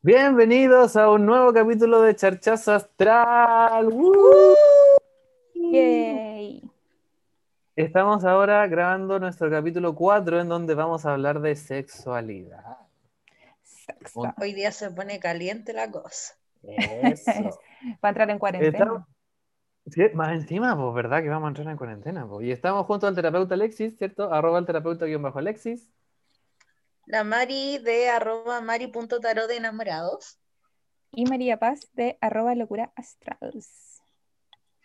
Bienvenidos a un nuevo capítulo de Charchazo Astral. ¡Woo! Yay. Estamos ahora grabando nuestro capítulo 4 en donde vamos a hablar de sexualidad. Sexo. Hoy día se pone caliente la cosa. Eso. Va a entrar en cuarentena. Estamos- Sí, más encima, pues, ¿verdad? Que vamos a entrar en cuarentena. pues. Y estamos junto al terapeuta Alexis, ¿cierto? Arroba el terapeuta guion bajo Alexis. La Mari de arroba mari.tarot de enamorados. Y María Paz de arroba locura astrals.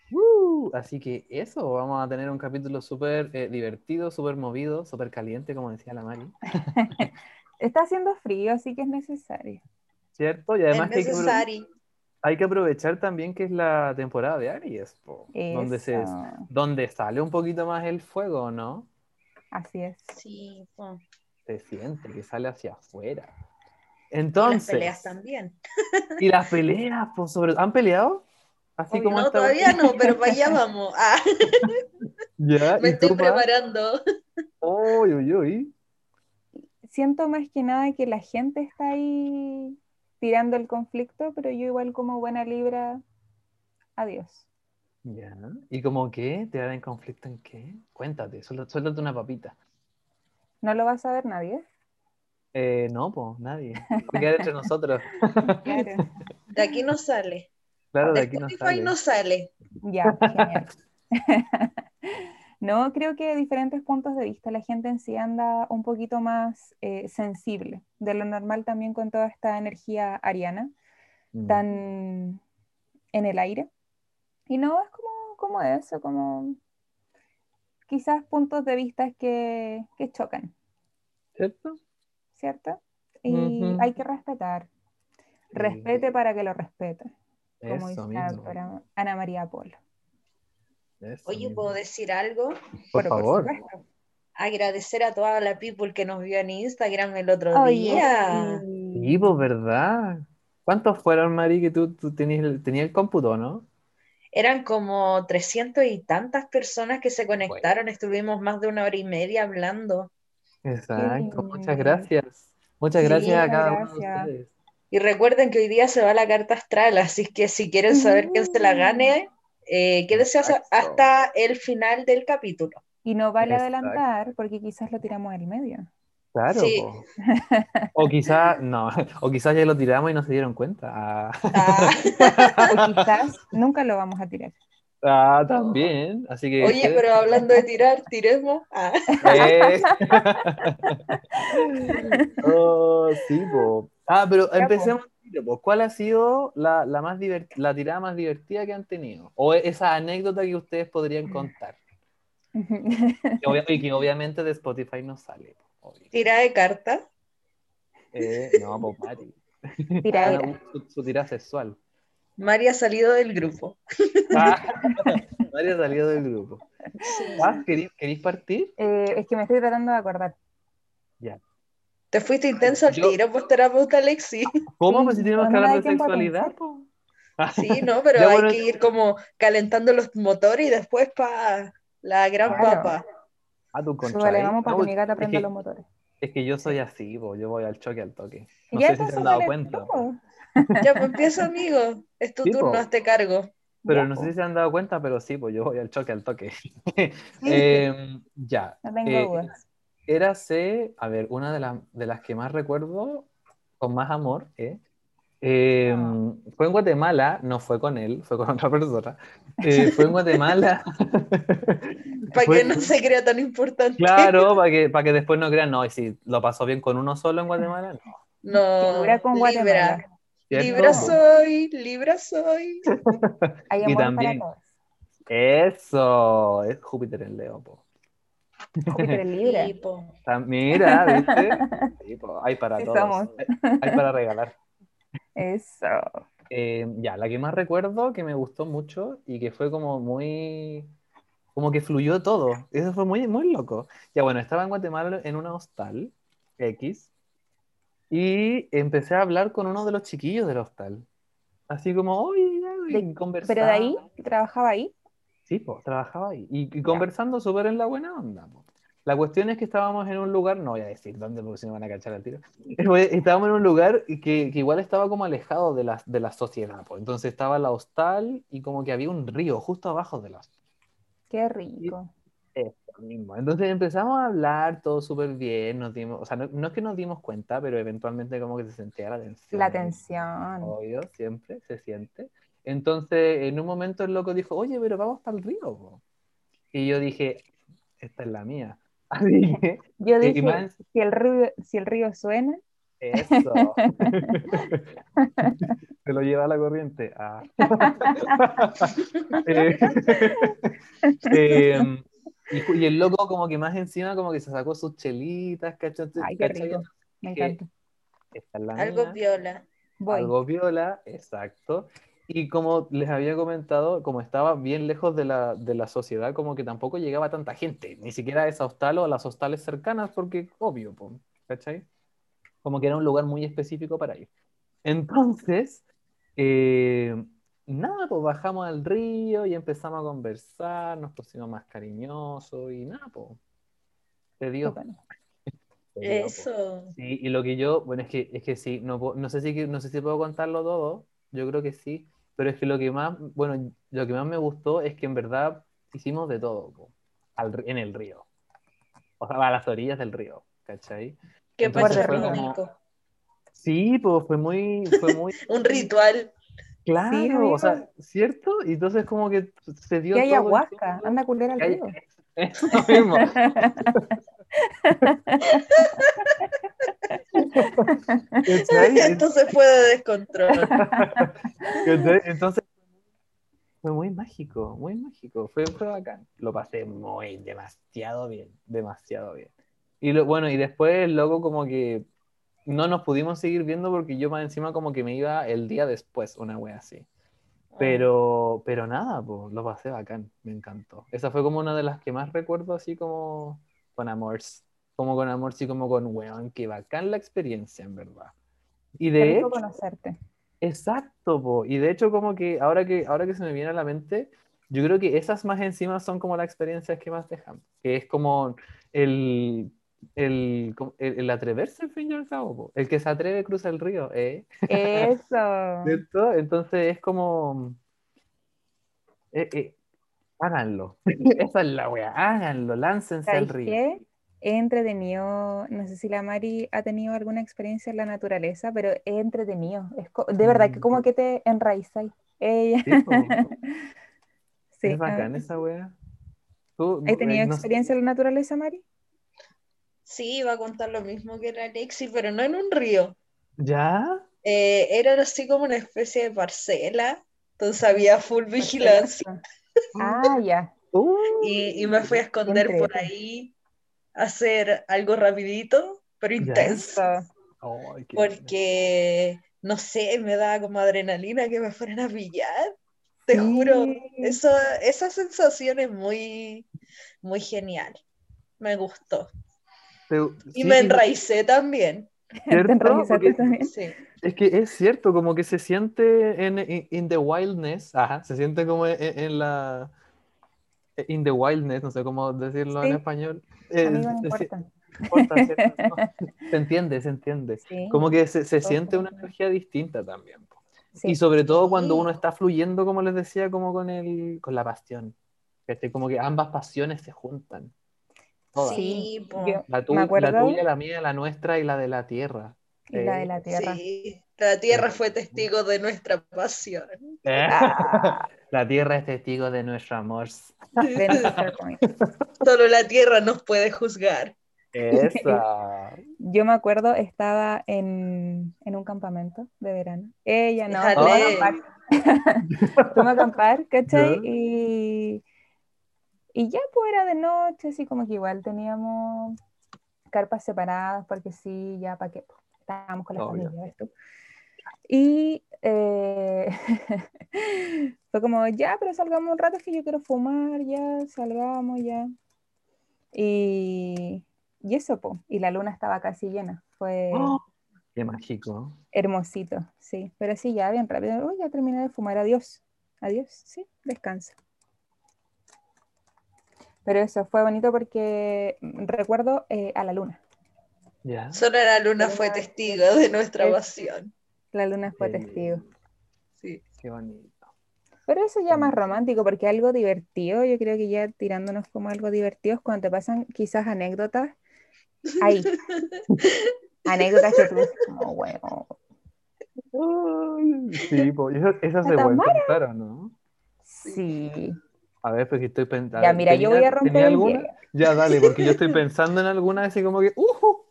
¡Woo! Así que eso, vamos a tener un capítulo súper eh, divertido, súper movido, súper caliente, como decía la Mari. Está haciendo frío, así que es necesario. ¿Cierto? Y además es que hay que, apro- necesario. hay que aprovechar también que es la temporada de Aries, po, donde, se, donde sale un poquito más el fuego, ¿no? Así es. Sí, po. Se siente que sale hacia afuera. Y las Entonces, peleas también. y las peleas, pues, sobre... ¿han peleado? Así como no, todavía vez? no, pero para allá vamos. Ah, Ya, me ¿y tú, estoy Pa? preparando. Uy, uy, uy. Siento más que nada que la gente está ahí tirando el conflicto, pero yo igual como buena libra, adiós. Ya. ¿Y como qué? ¿Te en conflicto en qué? Cuéntate, suéltate una papita. No lo va a saber nadie. Eh, no, pues, nadie. Va a quedar entre nosotros. Claro. De aquí no sale. Claro, de De aquí no sale. no sale. Ya, genial. No, creo que de diferentes puntos de vista la gente en sí anda un poquito más eh, sensible de lo normal también con toda esta energía ariana Mm. tan en el aire. Y no, es como, como eso, como quizás puntos de vista que, que chocan, ¿Cierto? ¿cierto? Y hay que respetar. Respete para que lo respete, como Eso dice la Ana María Polo. eso Oye, mismo. ¿puedo decir algo? Por Pero favor. supuesto. Agradecer a toda la people que nos vio en Instagram el otro día. sí. Pues, ¿verdad? ¿Cuántos fueron, Mari, que tú, tú tenías el, tenías el cómputo, no? Eran como 300 y tantas personas que se conectaron. Estuvimos más de una hora y media hablando. Exacto, muchas gracias. Muchas Sí, gracias a cada uno de ustedes. Y recuerden que hoy día se va la carta astral, así que si quieren saber quién se la gane, eh, quédese hasta, Exacto. hasta el final del capítulo. Y no vale Exacto. adelantar porque quizás lo tiramos al medio. Claro, Sí. po. O quizás, no, o quizás ya lo tiramos y no se dieron cuenta. Ah, Ah, O quizás nunca lo vamos a tirar. ah, también. Así que. oye, pero hablando de tirar, tiremos. Ah, Eh. Oh, sí, po. Ah, pero Ya, empecemos. ¿Cuál ha sido la, la más la tirada más divertida que han tenido? O esa anécdota que ustedes podrían contar. Y que obviamente de Spotify no sale. po, obvio. tira de carta. Eh, no, pues Mari. Tiradera. Ah, su, su tirada sexual. María ha salido del grupo. Ah, Mari ha salido del grupo. Ah, ¿queréis, queréis partir? Eh, es que me estoy tratando de acordar. Ya. Te fuiste intenso al Yo- tiro, pues terapeuta Alexi. ¿Cómo? Sí, Pues si tenemos que hablar de sexualidad. Sí, no, pero Ya, hay que ir como calentando los motores y después para la gran Claro. papa. Ah, tú contra Súbale, ahí. vamos para No, que mi gata es prenda que- los motores. Es que yo soy así, yo voy al choque al toque. No ya sé si se han dado cuenta. Ya, pues empieza, amigo. Es tu Sí, turno, hazte cargo. pero Ya, no po. sé si se han dado cuenta, pero sí, pues yo voy al choque al toque. Em, ya. No tengo eh, dudas. Érase, a ver, una de, las de las que más recuerdo con más amor, ¿eh? Em, fue en Guatemala, no fue con él, fue con otra persona. Eh, fue en Guatemala. Para que no se crea tan importante. Claro, para que, para que después no crean, no, y si lo pasó bien con uno solo en Guatemala, no. No, Figura con Libra. Guatemala. ¿cierto? Libra soy, Libra soy. Hay Y amor también- para todos. Eso, es Júpiter en Leo, po. Júpiter en Libra. Ah, Mira, ¿viste? Sí, po, hay para Sí todos. somos. Hay, hay para regalar. Eso. Eh, ya, la que más recuerdo que me gustó mucho y que fue como muy. Como que fluyó todo. Eso fue muy, muy loco. Ya, bueno, estaba en Guatemala en una hostal X y empecé a hablar con uno de los chiquillos del hostal. Así como, oye, y conversar. Pero de ahí, trabajaba ahí. Sí, pues, trabajaba ahí. Y, y conversando súper en la buena onda. po. La cuestión es que estábamos en un lugar, no voy a decir dónde porque si no van a cachar al tiro. Estábamos en un lugar que, que igual estaba como alejado de la, de la sociedad. pues. Entonces estaba la hostal y como que había un río justo abajo de la hostal. Qué rico. Eso mismo. Entonces empezamos a hablar todo súper bien, nos dimos, o sea, no, no es que nos dimos cuenta, pero eventualmente como que se sentía la tensión. La tensión. Obvio, siempre se siente. Entonces, en un momento el loco dijo, oye, pero vamos para el río. po". Y yo dije, esta es la mía. Así que, Yo dije, más- si el río, si el río suena, eso. Se lo lleva la corriente. Ah. Eh, em, y, el loco como que más encima como que se sacó sus chelitas, ¿cachai? ay, qué ¿Cachai? rico. Me encanta. Esta es la Algo mía. viola. Voy. Algo viola, exacto. Y como les había comentado, como estaba bien lejos de la, de la sociedad, como que tampoco llegaba tanta gente, ni siquiera a esa hostal o a las hostales cercanas, porque obvio, ¿cachai? Como que era un lugar muy específico para ir. Entonces, eh, nada, pues bajamos al río y empezamos a conversar, nos pusimos más cariñosos y nada, pues. Dio, po. Eso. Sí, y lo que yo, bueno, es que, es que sí, no, no sé si, no sé si puedo contarlo todo, yo creo que sí, pero es que lo que más, bueno, lo que más me gustó es que en verdad hicimos de todo, po, al en el río, o sea, a las orillas del río, ¿cachai? Qué Entonces fue pacífico. Sí, pues fue muy, fue muy Un ritual. claro, o sea, ¿cierto? Y entonces como que se dio Que hay tiempo. anda a culer al hay- río. Eso mismo. Esto se fue de descontrol. Entonces fue muy mágico, muy mágico, fue, fue bacán. Lo pasé muy, demasiado bien, demasiado bien. Y lo, bueno, y después el loco como que no nos pudimos seguir viendo porque yo más encima como que me iba el día después, una wea así. Pero, pero nada, pues, lo pasé bacán, me encantó. Esa fue como una de las que más recuerdo así como con amors, como con amor, sí, como con weón, qué bacán la experiencia, en verdad. Y Qué de rico hecho, conocerte. Exacto, po. Y de hecho como que ahora que ahora que se me viene a la mente, yo creo que esas más encima son como las experiencias que más dejan, que es como el, el, el, el atreverse al fin y al cabo, po. El que se atreve cruza el río, ¿eh? Eso. ¿Cierto? Entonces es como eh, eh, háganlo. Esa es la wea, háganlo, láncense al ¿Sabes río. qué? He entretenido, no sé si la Mari ha tenido alguna experiencia en la naturaleza, pero he entretenido. Es de verdad que como que te enraizáis. Ella. Sí, po. Sí, Es bacán ah, esa wea. ¿Tú, ¿Has eh, tenido sé- experiencia en la naturaleza, Mari? Sí, iba a contar lo mismo que era Alexi, pero no en un río. ¿Ya? Eh, era así como una especie de parcela, entonces había full vigilancia Ah, ya. Uh, y, y me fui a esconder por ahí hacer algo rapidito, pero intenso, buena. porque no sé, me daba como adrenalina que me fueran a pillar. Te juro, Sí. eso, esa sensación es muy, muy genial. Me gustó. Te- Y sí, me enraicé también. ¿cierto? Porque también. Sí. es que es cierto, como que se siente en in, in the wildness, ajá, se siente como en, en la in the wildness, no sé cómo decirlo en Sí. español. Eh, Amigo, no importa. importa, ¿cierto? No, se entiende, se entiende. Sí, Como que se, se siente una energía distinta también. sí. Y sobre todo cuando Sí. uno está fluyendo, como les decía, como con el, con la pasión. Como que ambas pasiones se juntan. Todas. Sí, La, tu- me la tuya, la mía, la nuestra y la de la tierra. Y la de Eh, la tierra. Sí, la tierra fue testigo de nuestra pasión. Ah, La tierra es testigo de nuestro amor. de. Solo la tierra nos puede juzgar. Esa. Yo me acuerdo, estaba en, en un campamento de verano. Ella no, fuimos a acampar. Fuimos a acampar, ¿cachai? Y, y ya pues era de noche, así como que igual teníamos carpas separadas, porque sí, ya para qué. Estábamos con la Obvio. familia, ¿ves tú? Y eh, fue como, ya, pero salgamos un rato, es que yo quiero fumar, ya, salgamos, ya. Y, y eso, po. Y la luna estaba casi llena. Fue Oh, qué mágico. hermosito, sí. Pero sí, ya bien rápido. Uy, ya terminé de fumar. Adiós. Adiós. Sí, descansa. Pero eso fue bonito porque recuerdo eh, a la luna. Ya. Solo la luna fue testigo de nuestra Es- pasión. La luna fue Qué testigo. Sí. Qué bonito. Pero eso ya más romántico, porque algo divertido, yo creo que ya tirándonos como algo divertido es cuando te pasan quizás anécdotas. Ahí. anécdotas que tú dices como, bueno, Sí, pues esas, esas se La pueden Tamara. contar, ¿o no? sí. A ver, porque estoy pensando. Ya, mira, yo voy a romper el alguna? hielo. Ya, dale, porque yo estoy pensando en alguna así como que, ¡uh!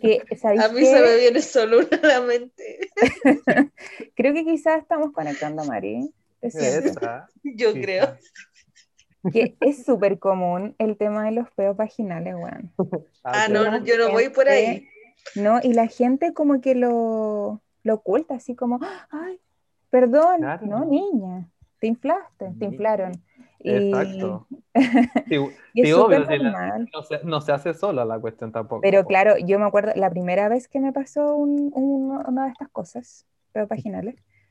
Que, ¿sabéis A mí qué? se me viene solo una a la mente. Creo que quizás estamos conectando, Mari. Siento. Esa, Yo creo. Que es súper común el tema de los peos vaginales, weón. Ah, ok. no, yo no voy por ahí. ¿No? Y la gente como que lo, lo oculta, así como, ay, perdón, Claro. no, niña, te inflaste, te Sí. Y, Exacto. Sí, y es sí, obvio, súper sí, la- normal. no, se, no se hace sola la cuestión tampoco. Pero claro, yo me acuerdo, la primera vez que me pasó un- un- una de estas cosas, yo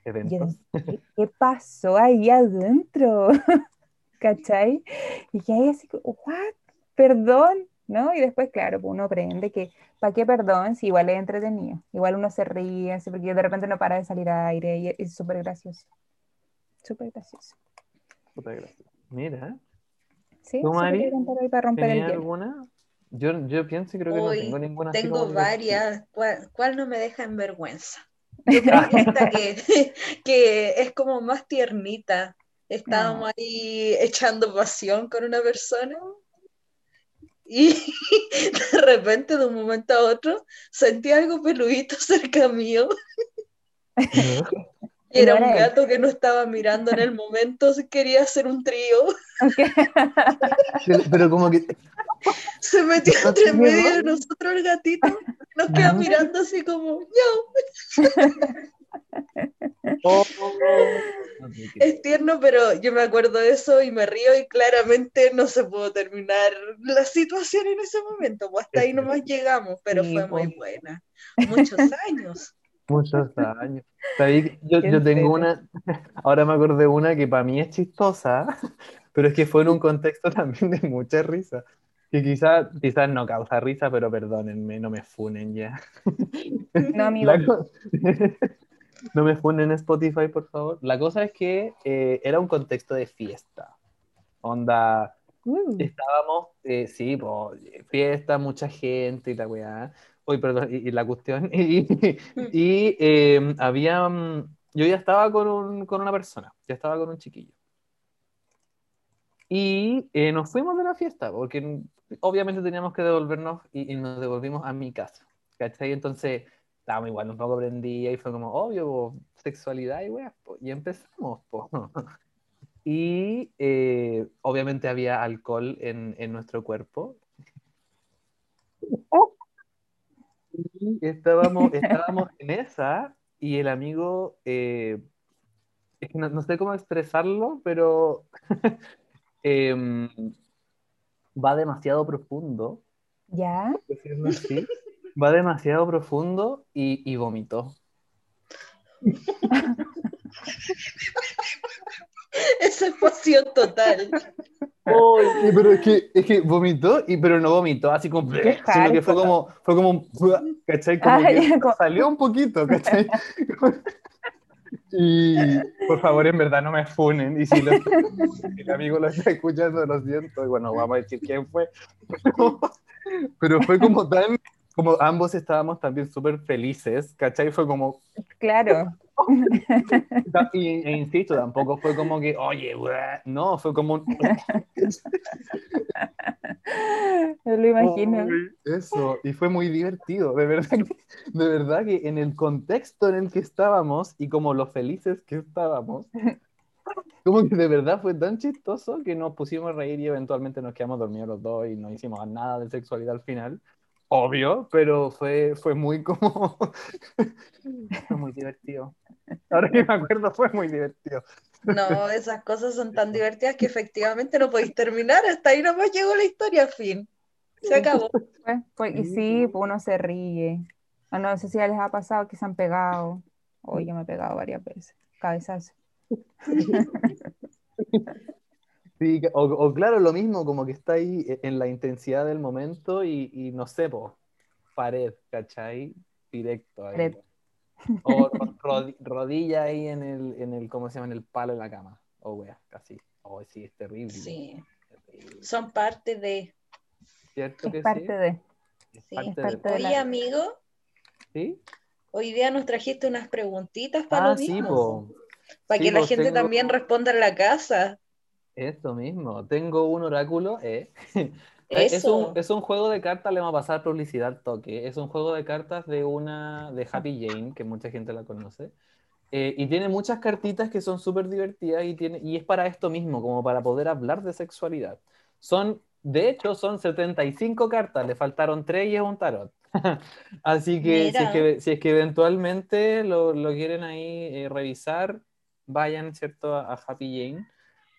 Eventos. dije, ¿qué pasó ahí adentro? ¿Cachai? Y que ahí así, ¿what? ¿Perdón? ¿No? Y después, claro, pues uno aprende que, ¿para qué perdón? Si igual es entretenido. Igual uno se ríe, así, porque de repente no para de salir aire y es súper gracioso. Súper gracioso. Puta gracia. Mira, ¿Sí? ¿Tú, Mari? hoy para romper el ¿tenía hielo. alguna? Yo, yo pienso y creo que no tengo ninguna. Tengo varias. ¿Cuál, cuál no me deja en vergüenza? Yo creo que esta que, que es como más tiernita. Estábamos ahí echando pasión con una persona y de repente, de un momento a otro, sentí algo peludito cerca mío. Y era un gato que no estaba mirando en el momento, quería hacer un trío. Pero, pero como que. Se metió ¿No te entre medio de nosotros el gatito. Nos queda mirando así como, yo. Oh, Es tierno, pero yo me acuerdo de eso y me río y claramente no se pudo terminar la situación en ese momento. Pues hasta ahí nomás llegamos, pero Sí, fue muy buena. Muchos años. Muchos años. ¿Sabéis que Yo, yo tengo una, ahora me acordé de una que para mí es chistosa, pero es que fue en un contexto también de mucha risa. Que quizás quizás no causa risa, pero perdónenme, no me funen ya. No, amigo. Co- no me funen en Spotify, por favor. La cosa es que eh, era un contexto de fiesta. Onda, Uh, estábamos, eh, sí, pues, fiesta, mucha gente y la weá. Uy, perdón, y, y la cuestión. Y, y, eh, había. mm, Yo ya estaba con, un- con una persona, ya estaba con un chiquillo. Y eh, nos fuimos de la fiesta, porque mm, obviamente teníamos que devolvernos y, y nos devolvimos a mi casa. ¿Cachai? Entonces, estábamos igual un poco prendida y fue como, obvio, po, sexualidad y po, y empezamos, po. Y eh, obviamente había alcohol en, en nuestro cuerpo. Estábamos, estábamos en esa y el amigo, eh, no, no sé cómo expresarlo, pero em, va demasiado profundo, ¿Ya? así, va demasiado profundo y, y vomitó. Pasión total. Ay, pero es que, es que vomitó, y, pero no vomitó así como, sino que fue como, fue como, un- ¿cachai? Como Ah, que como- salió un poquito, ¿cachai? Y por favor, en verdad no me funen. Y si, lo- si el amigo lo está escuchando, lo siento. Y bueno, vamos a decir quién fue. Pero, pero fue como tan, como ambos estábamos también súper felices, ¿cachai? Fue como, Claro. y, e insisto, tampoco fue como que, oye, weá", no, fue como Me lo imagino. Uy, Eso, y fue muy divertido, de verdad que, de verdad que en el contexto en el que estábamos y como lo felices que estábamos, como que de verdad fue tan chistoso que nos pusimos a reír y eventualmente nos quedamos dormidos los dos y no hicimos nada de sexualidad al final, obvio, pero fue, fue muy como, fue muy divertido. Ahora que me acuerdo fue muy divertido. No, esas cosas son tan divertidas que efectivamente no podéis terminar. Hasta ahí nomás llegó la historia, fin. Se acabó. Pues, pues, y Sí, pues uno se ríe. Ah, no sé si ya les ha pasado que se han pegado. O yo me he pegado varias veces. Cabezazo. Sí, o, o claro, lo mismo, como que está ahí e- en la intensidad del momento y, y no sé, po, pared, ¿cachai? Directo ahí. O ro- rodi- rodilla ahí en el, en el, ¿cómo se llama? En el palo de la cama. O wea, casi. Oh, sí, es terrible. Sí, terrible. son parte de. ¿Cierto que Es parte sí? de. Es Sí, parte es parte de Oye, la- amigo, ¿Sí? hoy día nos trajiste unas preguntitas para Ah, lo sí, mismo. po. Para Sí, que la gente tengo- también responda en la casa. Eso mismo. Tengo un oráculo, ¿eh? Es un, es un juego de cartas, le vamos a pasar publicidad toque. Es un juego de cartas de una de Happy Jane, que mucha gente la conoce. Eh, y tiene muchas cartitas que son súper divertidas y, tiene, y es para esto mismo, como para poder hablar de sexualidad. Son, de hecho, son 75 cartas, le faltaron 3 y es un tarot. Así que si es que, si es que eventualmente lo, lo quieren ahí eh, revisar, vayan, ¿cierto?, a, a Happy Jane.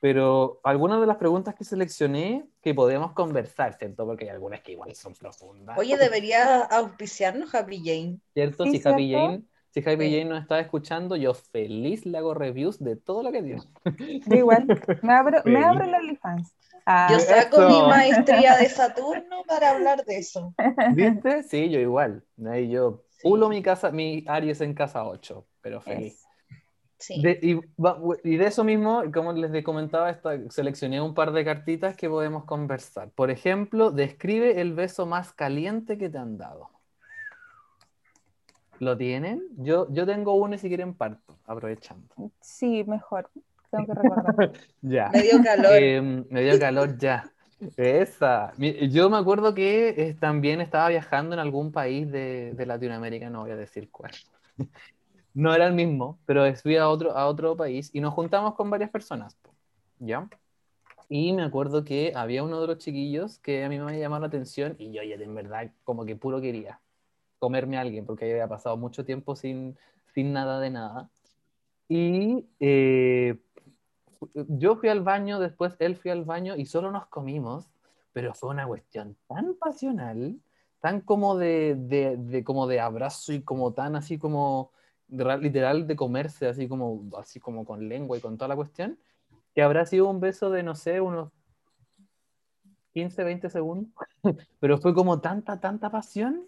Pero algunas de las preguntas que seleccioné que podemos conversar, ¿cierto? Porque hay algunas que igual son profundas. Oye, debería auspiciarnos Happy Jane. ¿Cierto? Sí, si Happy ¿cierto? Jane, si Happy Sí. Jane nos está escuchando, yo feliz le hago reviews de todo lo que tiene. Yo igual. Me abro, me abro el OnlyFans. Ah, Yo saco Eso. mi maestría de Saturno para hablar de eso. ¿Viste? Sí, yo igual. Ahí yo Sí. pulo mi casa, mi Aries en casa 8, pero feliz. Es. Sí. De- y, de eso mismo, como les comentaba, esta- seleccioné un par de cartitas que podemos conversar. Por ejemplo, describe el beso más caliente que te han dado. ¿Lo tienen? Yo, yo tengo uno y si quieren parto, aprovechando. Sí, mejor. Tengo que recordar. Ya. Me dio calor. Eh, me dio calor ya. Esa. Yo me acuerdo que eh, también estaba viajando en algún país de, de Latinoamérica, no voy a decir cuál. No era el mismo, pero fui a otro, a otro país y nos juntamos con varias personas, ¿ya? Y me acuerdo que había uno de los chiquillos que a mí me llamó la atención y yo ya en verdad como que puro quería comerme a alguien porque había pasado mucho tiempo sin, sin nada de nada. Y eh, yo fui al baño, después él fue al baño y solo nos comimos, pero fue una cuestión tan pasional, tan como de, de, de- como de abrazo y como tan así como de literal de comerse, así como, así como con lengua y con toda la cuestión, que habrá sido un beso de, no sé, unos 15, 20 segundos, pero fue como tanta, tanta pasión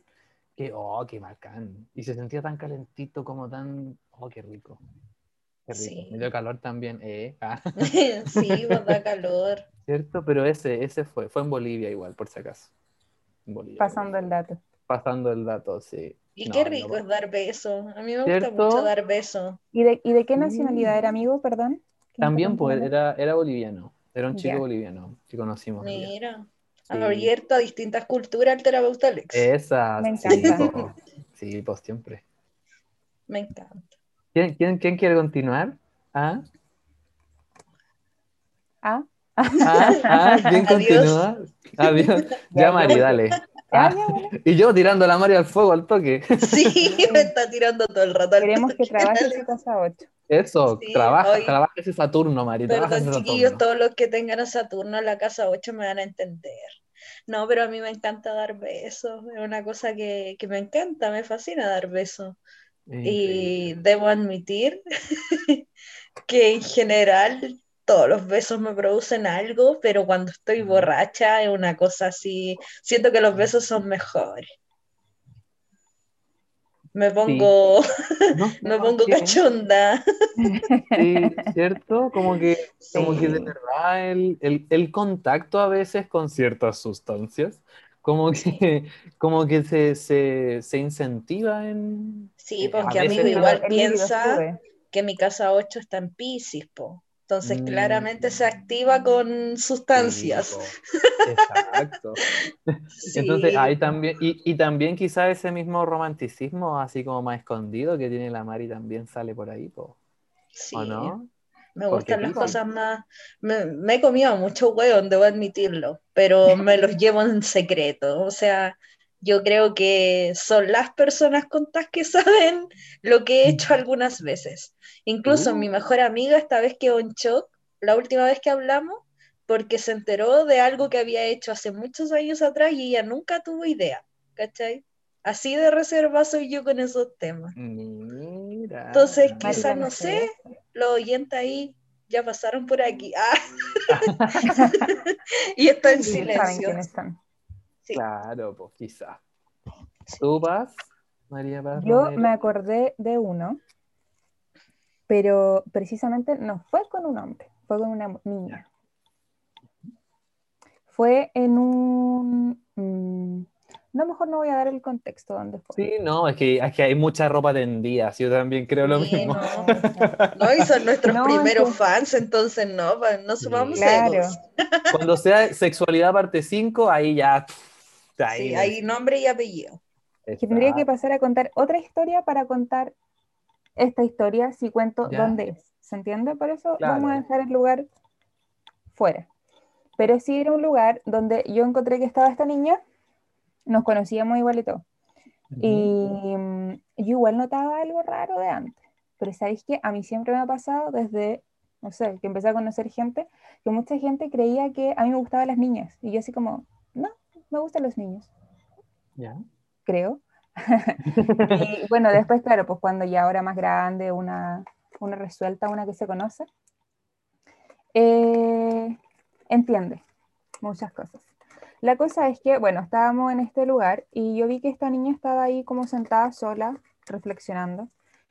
que, oh, qué bacán. Y se sentía tan calentito, como tan, oh, qué rico. Qué rico. Sí. Me dio calor también, eh. Ah, sí, pues da calor. ¿Cierto? Pero ese, ese fue, fue en Bolivia igual, por si acaso. En Bolivia, Pasando el Bolivia. dato. Pasando el dato, sí. Y No, qué no, rico es dar besos. A mí me gusta mucho dar besos. ¿Y de, y de qué Sí. nacionalidad era amigo, perdón? ¿Qué También pues, era, era boliviano. Era un chico Ya. boliviano que conocimos. allá. Mira, Sí. abierto a distintas culturas el terapeuta Alex. Esa, Me sí, encanta. po. Sí, pues siempre. Me encanta. ¿Quién, quién, quién quiere continuar? ¿Ah? Ah, ¿Ah? ¿Ah? ¿Quién Adiós. continúa? Adiós. Ya, Mari, dale. Ah. Y yo tirando a la Mari al fuego al toque. Sí, me está tirando todo el rato. al Queremos que toque, trabaje Alex. su casa 8. Eso, Sí, trabaja, hoy- trabaja ese Saturno, Mari. trabaja Perdón, chiquillos, todos los que tengan a Saturno en la casa 8 me van a entender. No, pero a mí me encanta dar besos. Es una cosa que, que me encanta, me fascina dar besos. Y debo admitir que en general todos los besos me producen algo, pero cuando estoy borracha es una cosa así. Siento que los besos son mejores. Me pongo, No me pongo qué. cachonda. Sí, ¿cierto? Como que, como que de Sí. verdad el, el, el contacto a veces con ciertas sustancias, como que, como que se, se, se incentiva en... Sí, eh, porque a amigo igual piensa que mi casa 8 está en Piscis, po. Entonces Mm. claramente se activa con sustancias. Sí. Exacto. Entonces ahí también, y, y también quizá ese mismo romanticismo así como más escondido que tiene la Mari también sale por ahí, po. Sí, ¿o no? me gustan las cosas más. Me, me he comido mucho hueón, debo admitirlo, pero me los llevo en secreto. O sea, yo creo que son las personas contas que saben lo que he hecho algunas veces. Incluso Uh. mi mejor amiga esta vez quedó en shock, la última vez que hablamos, porque se enteró de algo que había hecho hace muchos años atrás y ella nunca tuvo idea, ¿cachai? Así de reserva soy yo con esos temas. Mira. Entonces, quizás, no sé, los oyentes ahí ya pasaron por aquí. Ah. y está en Sí, saben silencio. quiénes son. Sí. Claro, pues quizá. ¿Tú vas, María Paz? Yo Romero? me acordé de uno, pero precisamente no fue con un hombre, fue con una niña. Fue en un... mm, no, mejor no voy a dar el contexto donde fue. Sí, no, es que, es que hay mucha ropa tendida, yo también creo lo Sí, mismo. no. No, y son nuestros No, primeros es que- fans, entonces no, no subamos Claro. egos. Cuando sea sexualidad parte 5, ahí ya... Ahí, Sí, hay nombre y apellido. que tendría que está. pasar a contar otra historia para contar esta historia si cuento Ya. dónde es. ¿Se entiende? Por eso Claro. vamos a dejar el lugar fuera. Pero sí era un lugar donde yo encontré que estaba esta niña, nos conocíamos igual y todo. Y mm, yo igual notaba algo raro de antes. Pero ¿sabéis qué? A mí siempre me ha pasado desde, no sé, que empecé a conocer gente, que mucha gente creía que a mí me gustaban las niñas. Y yo así como, me gustan los niños Ya. creo. y bueno, después, claro, pues cuando ya ahora más grande, una, una resuelta, una que se conoce, eh, entiende muchas cosas. La cosa es que, bueno, estábamos en este lugar y yo vi que esta niña estaba ahí como sentada sola, reflexionando.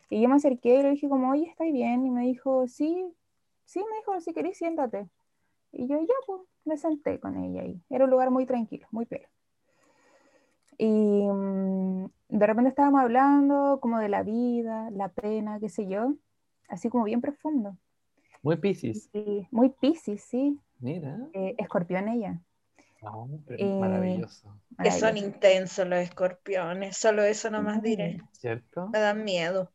Y yo me acerqué y le dije como, oye, ¿estáis bien? Y me dijo, sí, sí, me dijo, si querés, siéntate. Y yo ya, pues, me senté con ella ahí. Era un lugar muy tranquilo, muy pelo. Y mm, de repente estábamos hablando como de la vida, la pena, qué sé yo, así como bien profundo. Muy piscis. Y muy piscis, sí, Mira. eh, escorpión ella. Pero Eh, maravilloso. Que son intensos los escorpiones, solo eso nomás diré. ¿Cierto? Me dan miedo.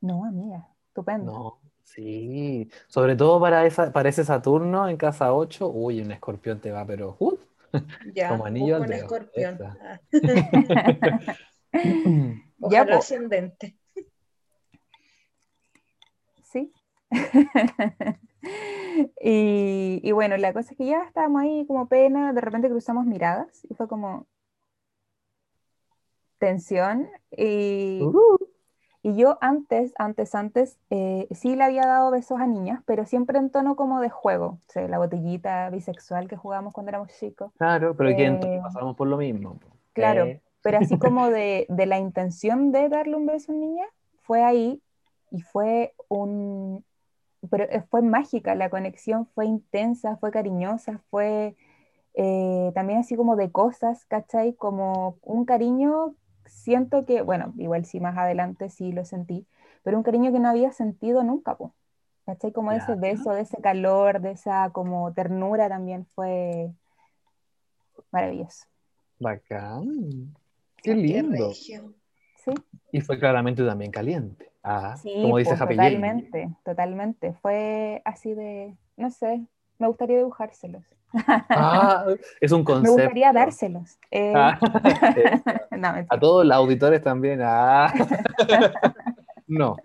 No, amiga, estupendo. No, sí. Sobre todo para, esa, para ese Saturno en casa 8. Uy, un escorpión te va, pero... uh, Ya, Como anillo busco al un dedo, escorpión. esa. Ah, Ya, Ojalá po. ascendente. Sí. y, y bueno, la cosa es que ya estábamos ahí como pena, de repente cruzamos miradas y fue como tensión. Y, Uh, y yo antes, antes, antes, eh, sí le había dado besos a niñas, pero siempre en tono como de juego. O sea, la botellita bisexual que jugábamos cuando éramos chicos. claro, pero que entonces Eh, pasamos por lo mismo. po. Claro, Eh, pero así como de, de la intención de darle un beso a una niña, fue ahí y fue un... Pero eh, fue mágica, la conexión fue intensa, fue cariñosa, fue eh, también así como de cosas, ¿cachai? Como un cariño, siento que, bueno, igual sí más adelante sí lo sentí, pero un cariño que no había sentido nunca, po, ¿cachai? Como ese beso, de ese calor, de esa como ternura también fue maravilloso, Bacán. Qué lindo. ¿sí? Y fue claramente también caliente. Ah, Sí, como dice pues, Happy Jane. totalmente, totalmente. Fue así de, no sé, me gustaría dibujárselos. Ah, es un Me concepto. gustaría dárselos. Eh, Ah, no, a todos los auditores también. Ah. No.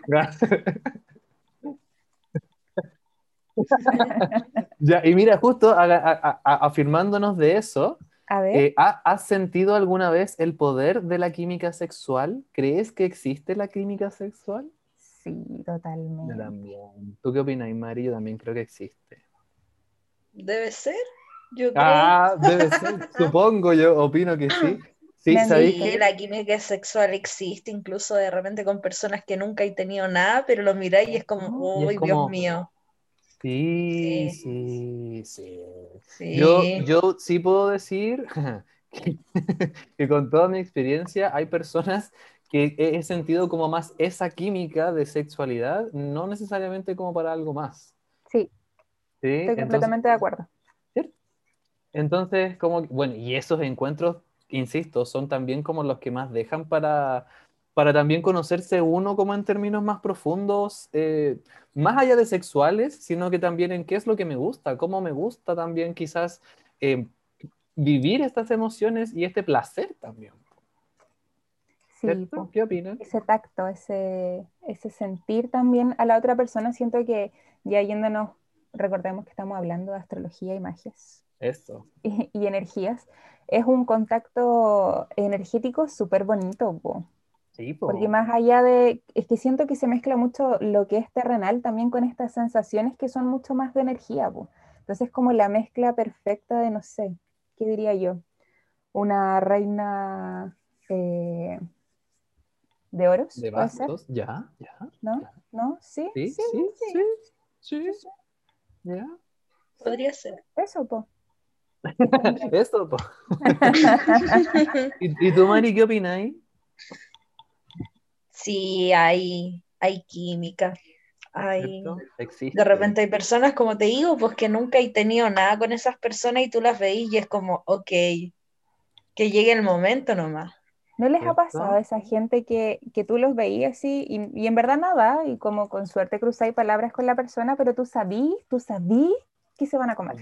Ya, y mira, justo a- a- a- afirmándonos de eso, A ver, eh, ¿ha- ¿has sentido alguna vez el poder de la química sexual? ¿Crees que existe la química sexual? sí, Yo totalmente. también. ¿Tú qué opinas, Mari? Yo también creo que existe. Debe ser, yo creo. Ah, debe ser. Supongo, yo opino que sí. Sí, ¿sabéis? Sí, la química sexual existe, incluso de repente con personas que nunca he tenido nada, pero lo miráis y es como, es uy, como- Dios mío. Sí, Sí. sí, sí. Sí. Yo, yo sí puedo decir que, que con toda mi experiencia hay personas que he sentido como más esa química de sexualidad, no necesariamente como para algo más. Sí, ¿sí? estoy Entonces, completamente de acuerdo. entonces, como, bueno, y esos encuentros, insisto, son también como los que más dejan para, para también conocerse uno como en términos más profundos, eh, más allá de sexuales, sino que también en qué es lo que me gusta, cómo me gusta también quizás eh, vivir estas emociones y este placer también. Sí. ¿Qué opinan? ese tacto, ese, ese sentir también a la otra persona, siento que ya yéndonos, recordemos que estamos hablando de astrología y magias. Eso. y, y energías, es un contacto energético súper bonito, po. Sí, po. Porque más allá de, es que siento que se mezcla mucho lo que es terrenal también con estas sensaciones que son mucho más de energía, po. Entonces como la mezcla perfecta de, no sé, ¿qué diría yo? Una reina eh, de oros, De bastos, ya, ya. ¿No? ¿No? ¿Sí? Sí, sí, sí, sí, ya. Podría ser. Eso, po. Esto, po. ¿Y, y tú, Mari, qué opináis? Sí, hay, hay química. Hay, de repente hay personas, como te digo, pues que nunca he tenido nada con esas personas y tú las veís y es como, ok, que llegue el momento nomás. ¿No les ha pasado a esa gente que, que tú los veías así y, y en verdad nada, y como con suerte cruzáis palabras con la persona, pero tú sabí, tú sabí que se van a comer?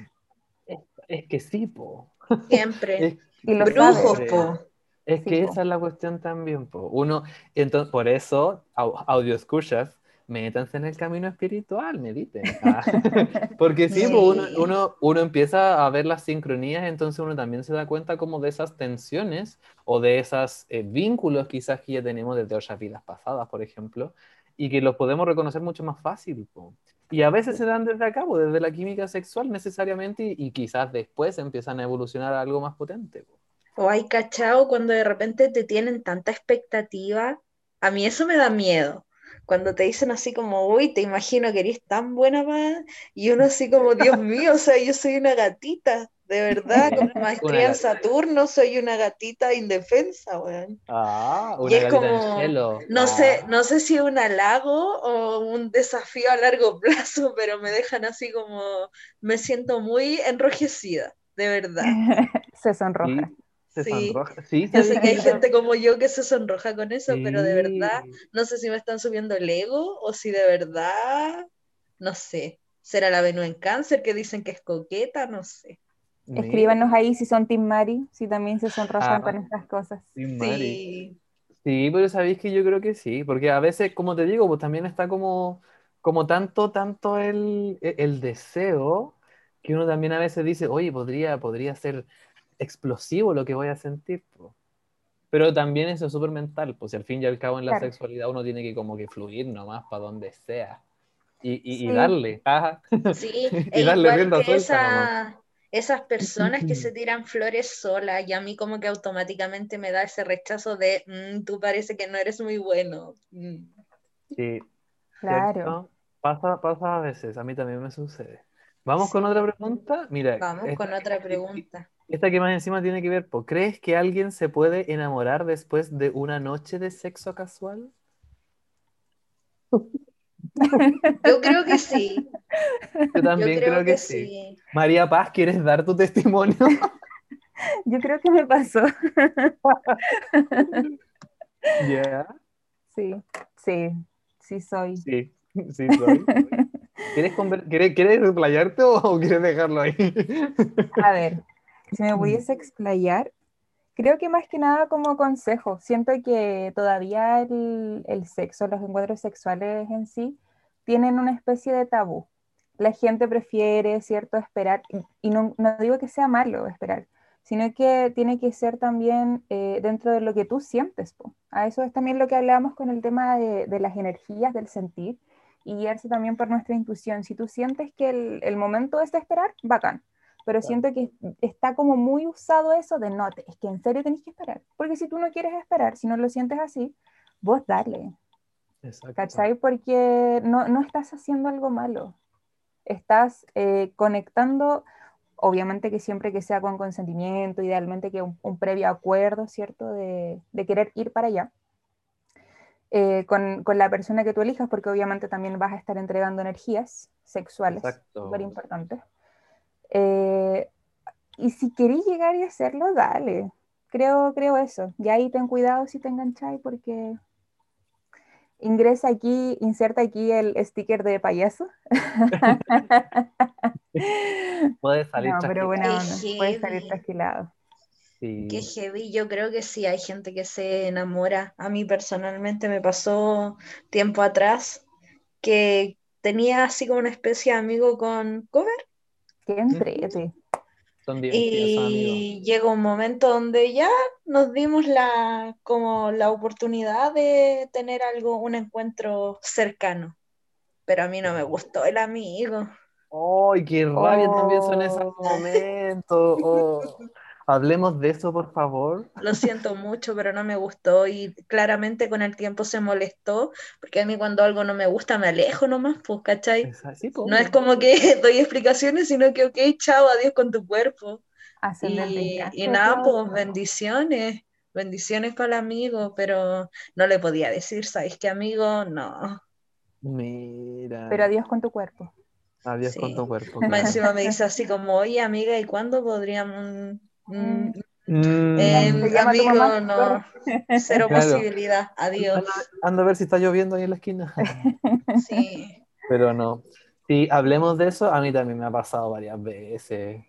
Es que sí, po. Siempre. Es, Y lo Brujos, sabes. po. es Sí, que po. esa es la cuestión también, po. Uno, entonces, por eso, au- audio escuchas, métanse en el camino espiritual, mediten. Ah. Porque sí, uno, Sí. uno, uno empieza a ver las sincronías, entonces uno también se da cuenta como de esas tensiones o de esos vínculos quizás que ya tenemos desde otras vidas pasadas, por ejemplo, y que los podemos reconocer mucho más fácil. po. Y a veces se dan desde acá, po, desde la química sexual necesariamente, y, y quizás después empiezan a evolucionar a algo más potente. po. O hay cachao cuando de repente te tienen tanta expectativa. A mí eso me da miedo. Cuando te dicen así como, uy, te imagino que eres tan buena, ma", y uno así como, Dios mío, o sea, yo soy una gatita, de verdad, con maestría en. Saturno, soy una gatita indefensa, weón. Ah, Y una es gatita en como, cielo. No sé, Ah. no sé si es un halago o un desafío a largo plazo, pero me dejan así como, me siento muy enrojecida, de verdad. se sonroja. Sí, se Sí. sonroja. Sí, Yo sé ¿sabes que hay gente como yo que se sonroja con eso, pero de verdad, no sé si me están subiendo el ego o si de verdad, no sé, será la Venus en cáncer que dicen que es coqueta, no sé. Escríbanos ahí si son Team Mari, si también se sonrojan Ah. con estas cosas. Mari. Sí, Sí, pero sabéis que yo creo que sí, porque a veces, como te digo, pues también está como, como tanto, tanto el, e- el deseo, que uno también a veces dice, oye, podría, podría ser explosivo lo que voy a sentir. po". Pero también eso es súper mental, pues si al fin y al cabo en la Claro. sexualidad uno tiene que como que fluir nomás para donde sea. Y, y, y Sí. darle, ajá. sí, Y e darle igual rienda que suelta nomás. esa, esas personas que se tiran flores solas y a mí como que automáticamente me da ese rechazo de, "Mm, tú parece que no eres muy bueno. Mm. Sí, Claro. ¿cierto? Pasa, pasa a veces, a mí también me sucede. Vamos con otra pregunta. Mira, Vamos esta, con otra pregunta. Esta que más encima tiene que ver, po, ¿crees que alguien se puede enamorar después de una noche de sexo casual? Yo creo que sí, Yo yo también creo creo que que sí. sí. María Paz, ¿quieres dar tu testimonio? Yo creo que me pasó. Ya, Sí, sí, sí soy. Sí, sí soy. ¿Quieres, quieres, o, o quieres dejarlo ahí? A ver, si me pudiese explayar, creo que más que nada como consejo. Siento que todavía el, el sexo, los encuentros sexuales en sí, tienen una especie de tabú. La gente prefiere, ¿cierto?, esperar, y- y no, no digo que sea malo esperar, sino que tiene que ser también eh, dentro de lo que tú sientes. po. A eso es también lo que hablábamos con el tema de, de las energías, del sentir, y guiarse también por nuestra intuición. Si tú sientes que el, el momento es de esperar, bacán. Pero siento que está como muy usado eso de no, es que en serio tenés que esperar. Porque si tú no quieres esperar, si no lo sientes así, vos dale, Exacto. ¿cachai? Porque no, no estás haciendo algo malo. Estás eh, conectando, obviamente que siempre que sea con consentimiento, idealmente que un, un previo acuerdo, ¿cierto? De, de querer ir para allá. eh, con, con la persona que tú elijas, porque obviamente también vas a estar entregando energías sexuales, súper importantes. Eh, y si querés llegar y hacerlo, dale. Creo, creo eso. Y ahí ten cuidado si te engancháis porque ingresa aquí, inserta aquí el sticker de payaso. Puede salir no, pero buena Qué onda. Puede salir heavy. trasquilado. Sí. Qué heavy, yo creo que sí, hay gente que se enamora. A mí personalmente me pasó tiempo atrás que tenía así como una especie de amigo con cover Qué entrete. Son. Y llegó un momento donde ya nos dimos la, como la oportunidad de tener algo, un encuentro cercano. Pero a mí no me gustó el amigo. ¡Ay, qué rabia también son esos Oh. momentos! Oh. Hablemos de eso, por favor. Lo siento mucho, pero no me gustó y claramente con el tiempo se molestó, porque a mí cuando algo no me gusta me alejo nomás, pues, ¿cachai? Es así, po. No es como que doy explicaciones, sino que, ok, chao, adiós con tu cuerpo. Y, y nada, pues bendiciones, bendiciones para el amigo, pero no le podía decir, ¿sabes qué, amigo? No. Mira. Pero adiós con tu cuerpo. Adiós Sí. con tu cuerpo. Claro. encima me dice así como, oye, amiga, ¿y cuándo podríamos...? Mm, Mm, eh, amigo, no, cero Claro. posibilidad, adiós. anda, anda a ver si está lloviendo ahí en la esquina. Sí. Pero no. Si hablemos de eso, a mí también me ha pasado varias veces.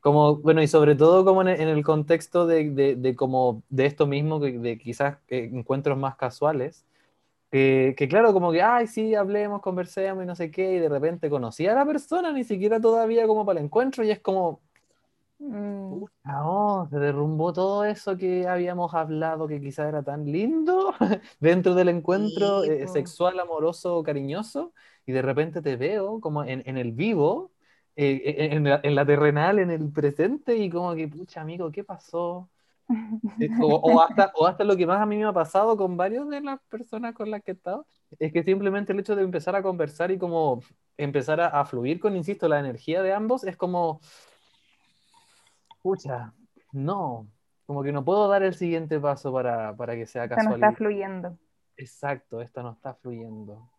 Como, bueno, y sobre todo como en el, en el contexto de, de, de como de esto mismo, que- de quizás eh, encuentros más casuales, que, que claro, como que, ay, sí, hablemos, conversemos y no sé qué, y de repente conocí a la persona, ni siquiera todavía como para el encuentro, y es como, Mm, oh, se derrumbó todo eso que habíamos hablado, que quizás era tan lindo dentro del encuentro Sí, eh, sexual, amoroso, cariñoso, y de repente te veo como en, en el vivo, eh, en, en la, en la terrenal, en el presente, y como que, pucha, amigo, ¿qué pasó? O, o hasta, o hasta lo que más a mí me ha pasado con varios de las personas con las que he estado, es que simplemente el hecho de empezar a conversar y como empezar a, a fluir con, insisto, la energía de ambos, es como, pucha, no, como que no puedo dar el siguiente paso para, para que sea esto no casualidad. está fluyendo. Exacto, esto no está fluyendo.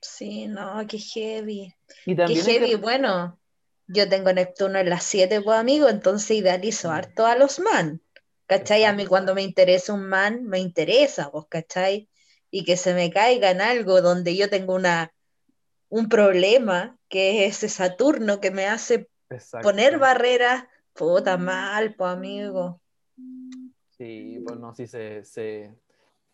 Sí, no, qué heavy. Y Qué también que- heavy, bueno, yo tengo Neptuno en las 7, pues amigo, entonces idealizo Mm. harto a los man. ¿Cachai? A mí cuando me interesa un man, me interesa, pues, ¿cachai? Y que se me caiga en algo donde yo tengo una, un problema, que es ese Saturno que me hace Exacto. poner barreras, puta mal, pues amigo. Sí, pues no, sí se, se...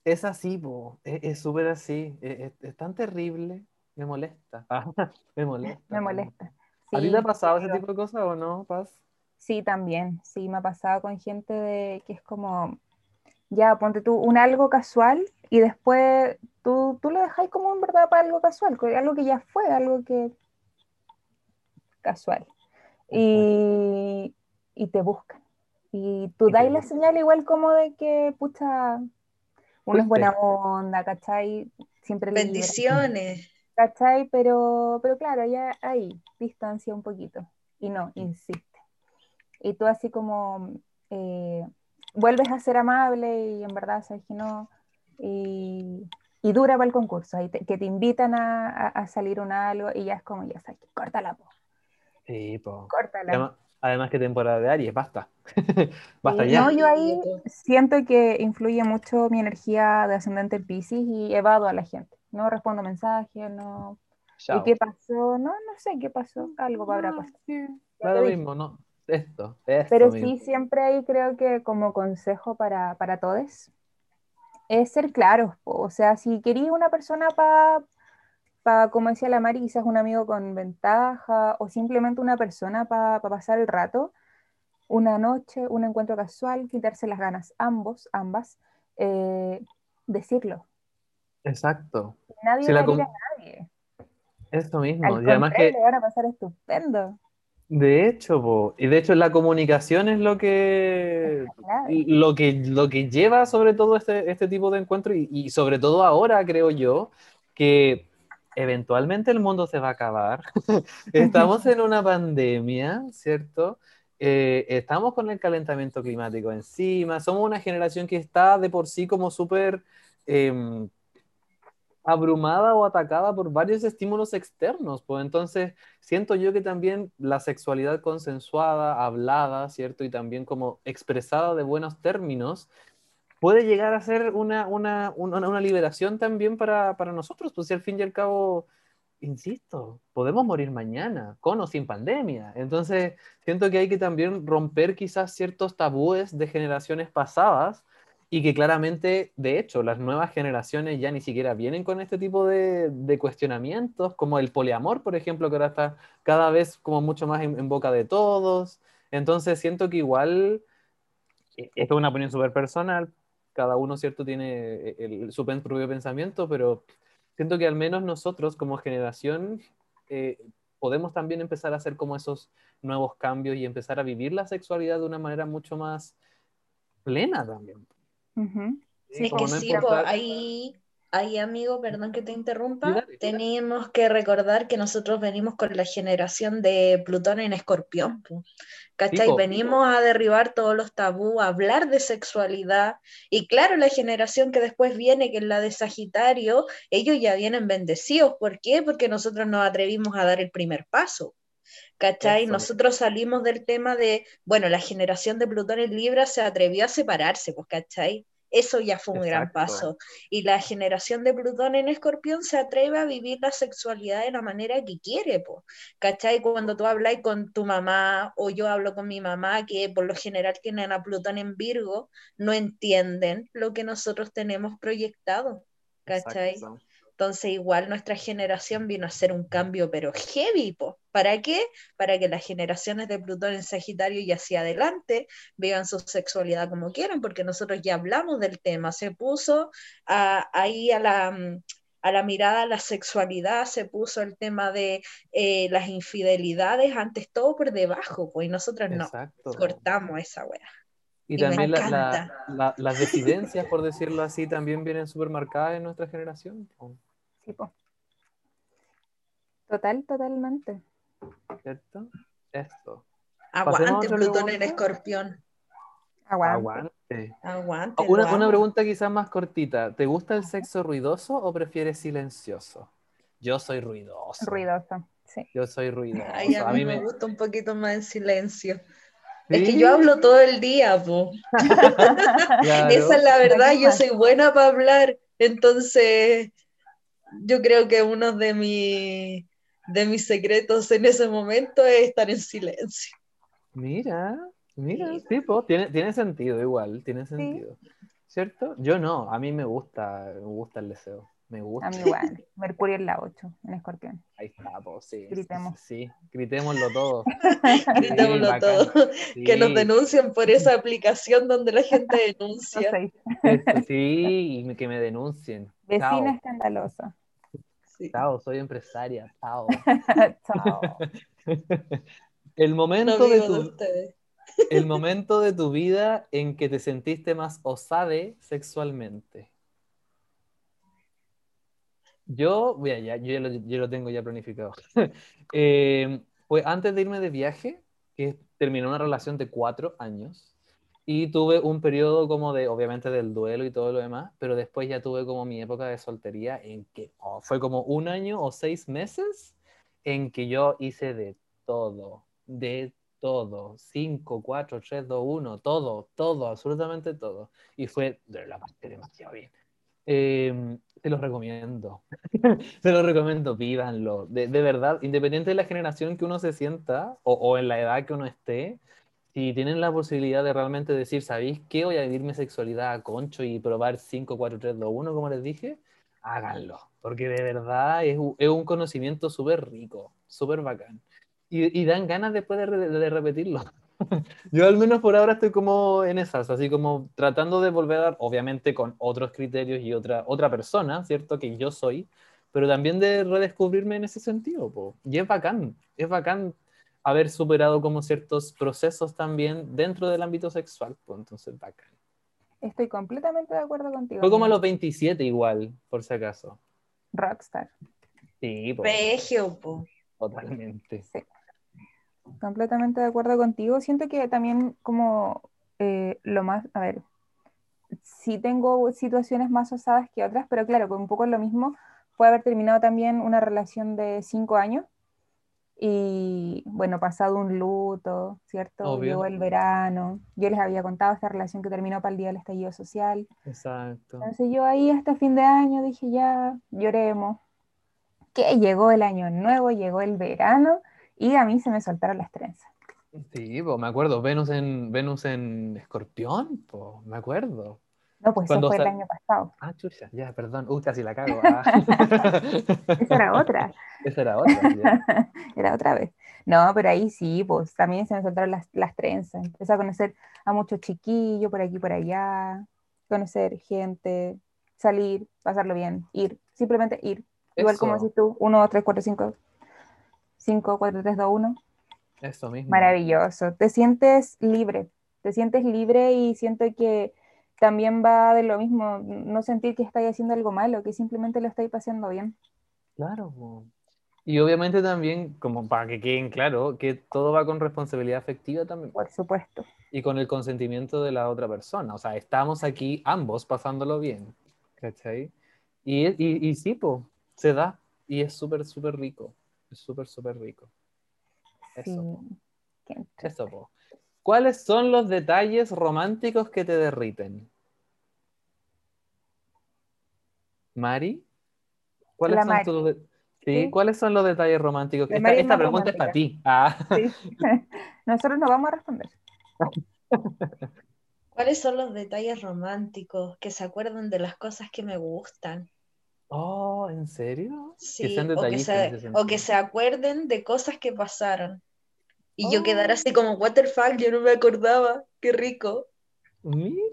Es así, po. Es es súper así. Es, es- es tan terrible. Me molesta. me molesta. Me molesta. ¿A ti Sí, te ha pasado ese tipo de cosas o no, Paz? Sí, también. Sí, me ha pasado con gente de, que es como, ya, ponte tú un algo casual y después tú, tú lo dejáis como en verdad para algo casual, algo que ya fue, algo que casual. Y, y te buscan. Y tú dais la señal igual como de que, pucha, uno es buena onda, ¿cachai? Siempre Bendiciones. ¿cachai? Pero, pero claro, ya ahí, distancia un poquito. Y no, insiste. Y tú así como eh, vuelves a ser amable y en verdad sabes que no. Y, y dura para el concurso, ahí te- que te invitan a, a- a salir un algo y ya es como, ya sabes, que córtala, po, Sí, po. córtala. Además, que temporada de Aries, basta. basta ya. No, yo ahí siento que influye mucho mi energía de ascendente en Pisces y evado a la gente. No respondo mensajes, no. ¿Y qué pasó? No, no sé qué pasó. Algo habrá Ah, pasado. sí, dije. mismo, ¿no? Esto, esto Pero mismo. sí, siempre hay, creo que como consejo para, para todos, es ser claros. O sea, si querías una persona para, como decía la Mari, quizás un amigo con ventaja o simplemente una persona para pasar el rato, una noche, un encuentro casual, quitarse las ganas, ambos, ambas, eh, decirlo. Exacto. Nadie Si va la a nadie. Esto mismo. Al Y además que, le van a pasar estupendo. de hecho, po, y de hecho la comunicación es lo que, lo que, lo que lleva sobre todo este, este tipo de encuentro y, y sobre todo ahora creo yo que eventualmente el mundo se va a acabar. Estamos en una pandemia, ¿cierto? Eh, estamos con el calentamiento climático encima, somos una generación que está de por sí como súper em, abrumada o atacada por varios estímulos externos, pues entonces siento yo que también la sexualidad consensuada, hablada, ¿cierto? Y también como expresada de buenos términos, puede llegar a ser una, una, una, una liberación también para, para nosotros, pues si al fin y al cabo, insisto, podemos morir mañana, con o sin pandemia. Entonces, siento que hay que también romper quizás ciertos tabúes de generaciones pasadas y que claramente, de hecho, las nuevas generaciones ya ni siquiera vienen con este tipo de, de cuestionamientos, como el poliamor, por ejemplo, que ahora está cada vez como mucho más en, en boca de todos. Entonces siento que igual, eh, esto es una opinión súper personal, cada uno, ¿cierto?, tiene el, su propio pensamiento, pero siento que al menos nosotros como generación eh, podemos también empezar a hacer como esos nuevos cambios y empezar a vivir la sexualidad de una manera mucho más plena también. Sí, es que sí, ahí, ahí, amigo, perdón que te interrumpa, teníamos que recordar que nosotros venimos con la generación de Plutón en Escorpión. ¿Cachai? Venimos a derribar todos los tabú, a hablar de sexualidad. Y claro, la generación que después viene, que es la de Sagitario, ellos ya vienen bendecidos. ¿Por qué? Porque nosotros nos atrevimos a dar el primer paso. ¿Cachai? Nosotros salimos del tema de, bueno, la generación de Plutón en Libra se atrevió a separarse, pues, ¿cachai? Eso ya fue un gran paso. Y la generación de Plutón en Escorpión se atreve a vivir la sexualidad de la manera que quiere, po. ¿cachai? Cuando tú hablas con tu mamá o yo hablo con mi mamá, que por lo general tienen a Plutón en Virgo, no entienden lo que nosotros tenemos proyectado, ¿cachai? Entonces igual nuestra generación vino a hacer un cambio, pero heavy, po. ¿Para qué? Para que las generaciones de Plutón en Sagitario y hacia adelante vean su sexualidad como quieran, porque nosotros ya hablamos del tema, se puso ahí a la, mm, a la mirada la sexualidad, se puso el tema de eh, las infidelidades, antes todo por debajo, pues, y nosotros no, cortamos esa wea. Y, también las decidencias, por decirlo así, también vienen súper marcadas en nuestra generación. Total, totalmente. ¿Cierto? Esto. Aguante, Plutón en escorpión. Aguante. Aguante. una, una, pregunta quizás más cortita. ¿Te gusta el sexo ruidoso o prefieres silencioso? Yo soy ruidoso. Ruidoso, sí. Yo soy ruidoso. a, mí, me... gusta un poquito más el silencio. Es que yo hablo todo el día, po. Esa es la verdad, yo soy buena para hablar. Entonces, yo creo que uno de, mi, de mis secretos en ese momento es estar en silencio. Mira, mira, tipo, tiene, tiene sentido igual, tiene sentido. ¿Cierto? Yo no, a mí me gusta, me gusta el deseo. Me gusta. A mí igual. Mercurio en la 8, en escorpión. Ahí está, pues sí. Gritemos. Sí, gritémoslo todo. gritémoslo todo. Que nos denuncien por esa aplicación donde la gente denuncia. sí, y que me denuncien. Vecina escandalosa. Chao, soy empresaria. Chao. Chao. el momento de tu... el momento de tu vida en que te sentiste más osade sexualmente. Yo, voy ya, yo ya lo, yo lo tengo ya planificado. eh, pues antes de irme de viaje, que terminé una relación de cuatro años, y tuve un periodo como de, obviamente, del duelo y todo lo demás, pero después ya tuve como mi época de soltería en que oh, fue como un año o seis meses en que yo hice de todo, de todo, cinco, cuatro, tres, dos, uno, todo, todo, absolutamente todo. Y fue de la parte demasiado bien. Eh, te los recomiendo. te los recomiendo, vívanlo. De, de, verdad, independiente de la generación que uno se sienta o, o, en la edad que uno esté, si tienen la posibilidad de realmente decir, ¿sabéis qué? Voy a vivir mi sexualidad a concho y probar 5, 4, 3, 2, 1, como les dije, háganlo. Porque de verdad es, un conocimiento súper rico, súper bacán. Y, dan ganas después de, de, repetirlo. Yo al menos por ahora estoy como en esas, así como tratando de volver a, obviamente con otros criterios y otra, otra persona, ¿cierto? Que yo soy, pero también de redescubrirme en ese sentido. Po. Y es bacán, es bacán haber superado como ciertos procesos también dentro del ámbito sexual, pues entonces bacán. Estoy completamente de acuerdo contigo. Fue como a los 27 igual, por si acaso. Rockstar. Sí, po. Regio, po. Totalmente. Sí completamente de acuerdo contigo. Siento que también como eh, lo más, a ver, sí tengo situaciones más osadas que otras, pero claro, con un poco lo mismo, puede haber terminado también una relación de cinco años y bueno, pasado un luto, ¿cierto? Obvio. Llegó el verano, yo les había contado esta relación que terminó para el día del estallido social. Exacto. Entonces yo ahí hasta fin de año dije ya, lloremos. Que llegó el año nuevo, llegó el verano y a mí se me soltaron las trenzas. Sí, pues me acuerdo, Venus en, Venus en Escorpión, pues me acuerdo. No, pues eso fue el año pasado. Ah, chucha, ya, perdón. Uh, casi la cago. Ah. Esa era otra. Esa era otra. era otra vez. No, pero ahí sí, pues también se me soltaron las, las trenzas. Empecé a conocer a muchos chiquillos por aquí por allá, conocer gente, salir, pasarlo bien, ir, simplemente ir. Igual como Eso. decís tú, 1, 2, 3, 4, 5, 5, 4, 3, 2, 1. Eso mismo. Maravilloso. Te sientes libre, te sientes libre y siento que también va de lo mismo, no sentir que estáis haciendo algo malo, que simplemente lo estáis pasando bien. Claro. Y obviamente también, como para que queden claro, que todo va con responsabilidad afectiva también Por supuesto. y con el consentimiento de la otra persona. O sea, estamos aquí ambos pasándolo bien. ¿Cachai? Y, y, y sí, po, se da. Y es súper, súper rico. Es súper, súper rico. Sí. Eso. Entre- Eso, po. ¿Cuáles son los detalles románticos que te derriten? ¿Mari? ¿Cuáles La son Mari. tus de- sí, Sí. ¿cuáles son los detalles románticos? La Esta, esta pregunta es para ti. Ah, Sí. Nosotros no vamos a responder. ¿Cuáles son los detalles románticos que se acuerdan de las cosas que me gustan? Oh, ¿en serio? Sí, sean o que, se, ese o que sentido. se acuerden de cosas que pasaron. Y yo Oh. quedar así como, what the fuck, yo no me acordaba, qué rico. Mira.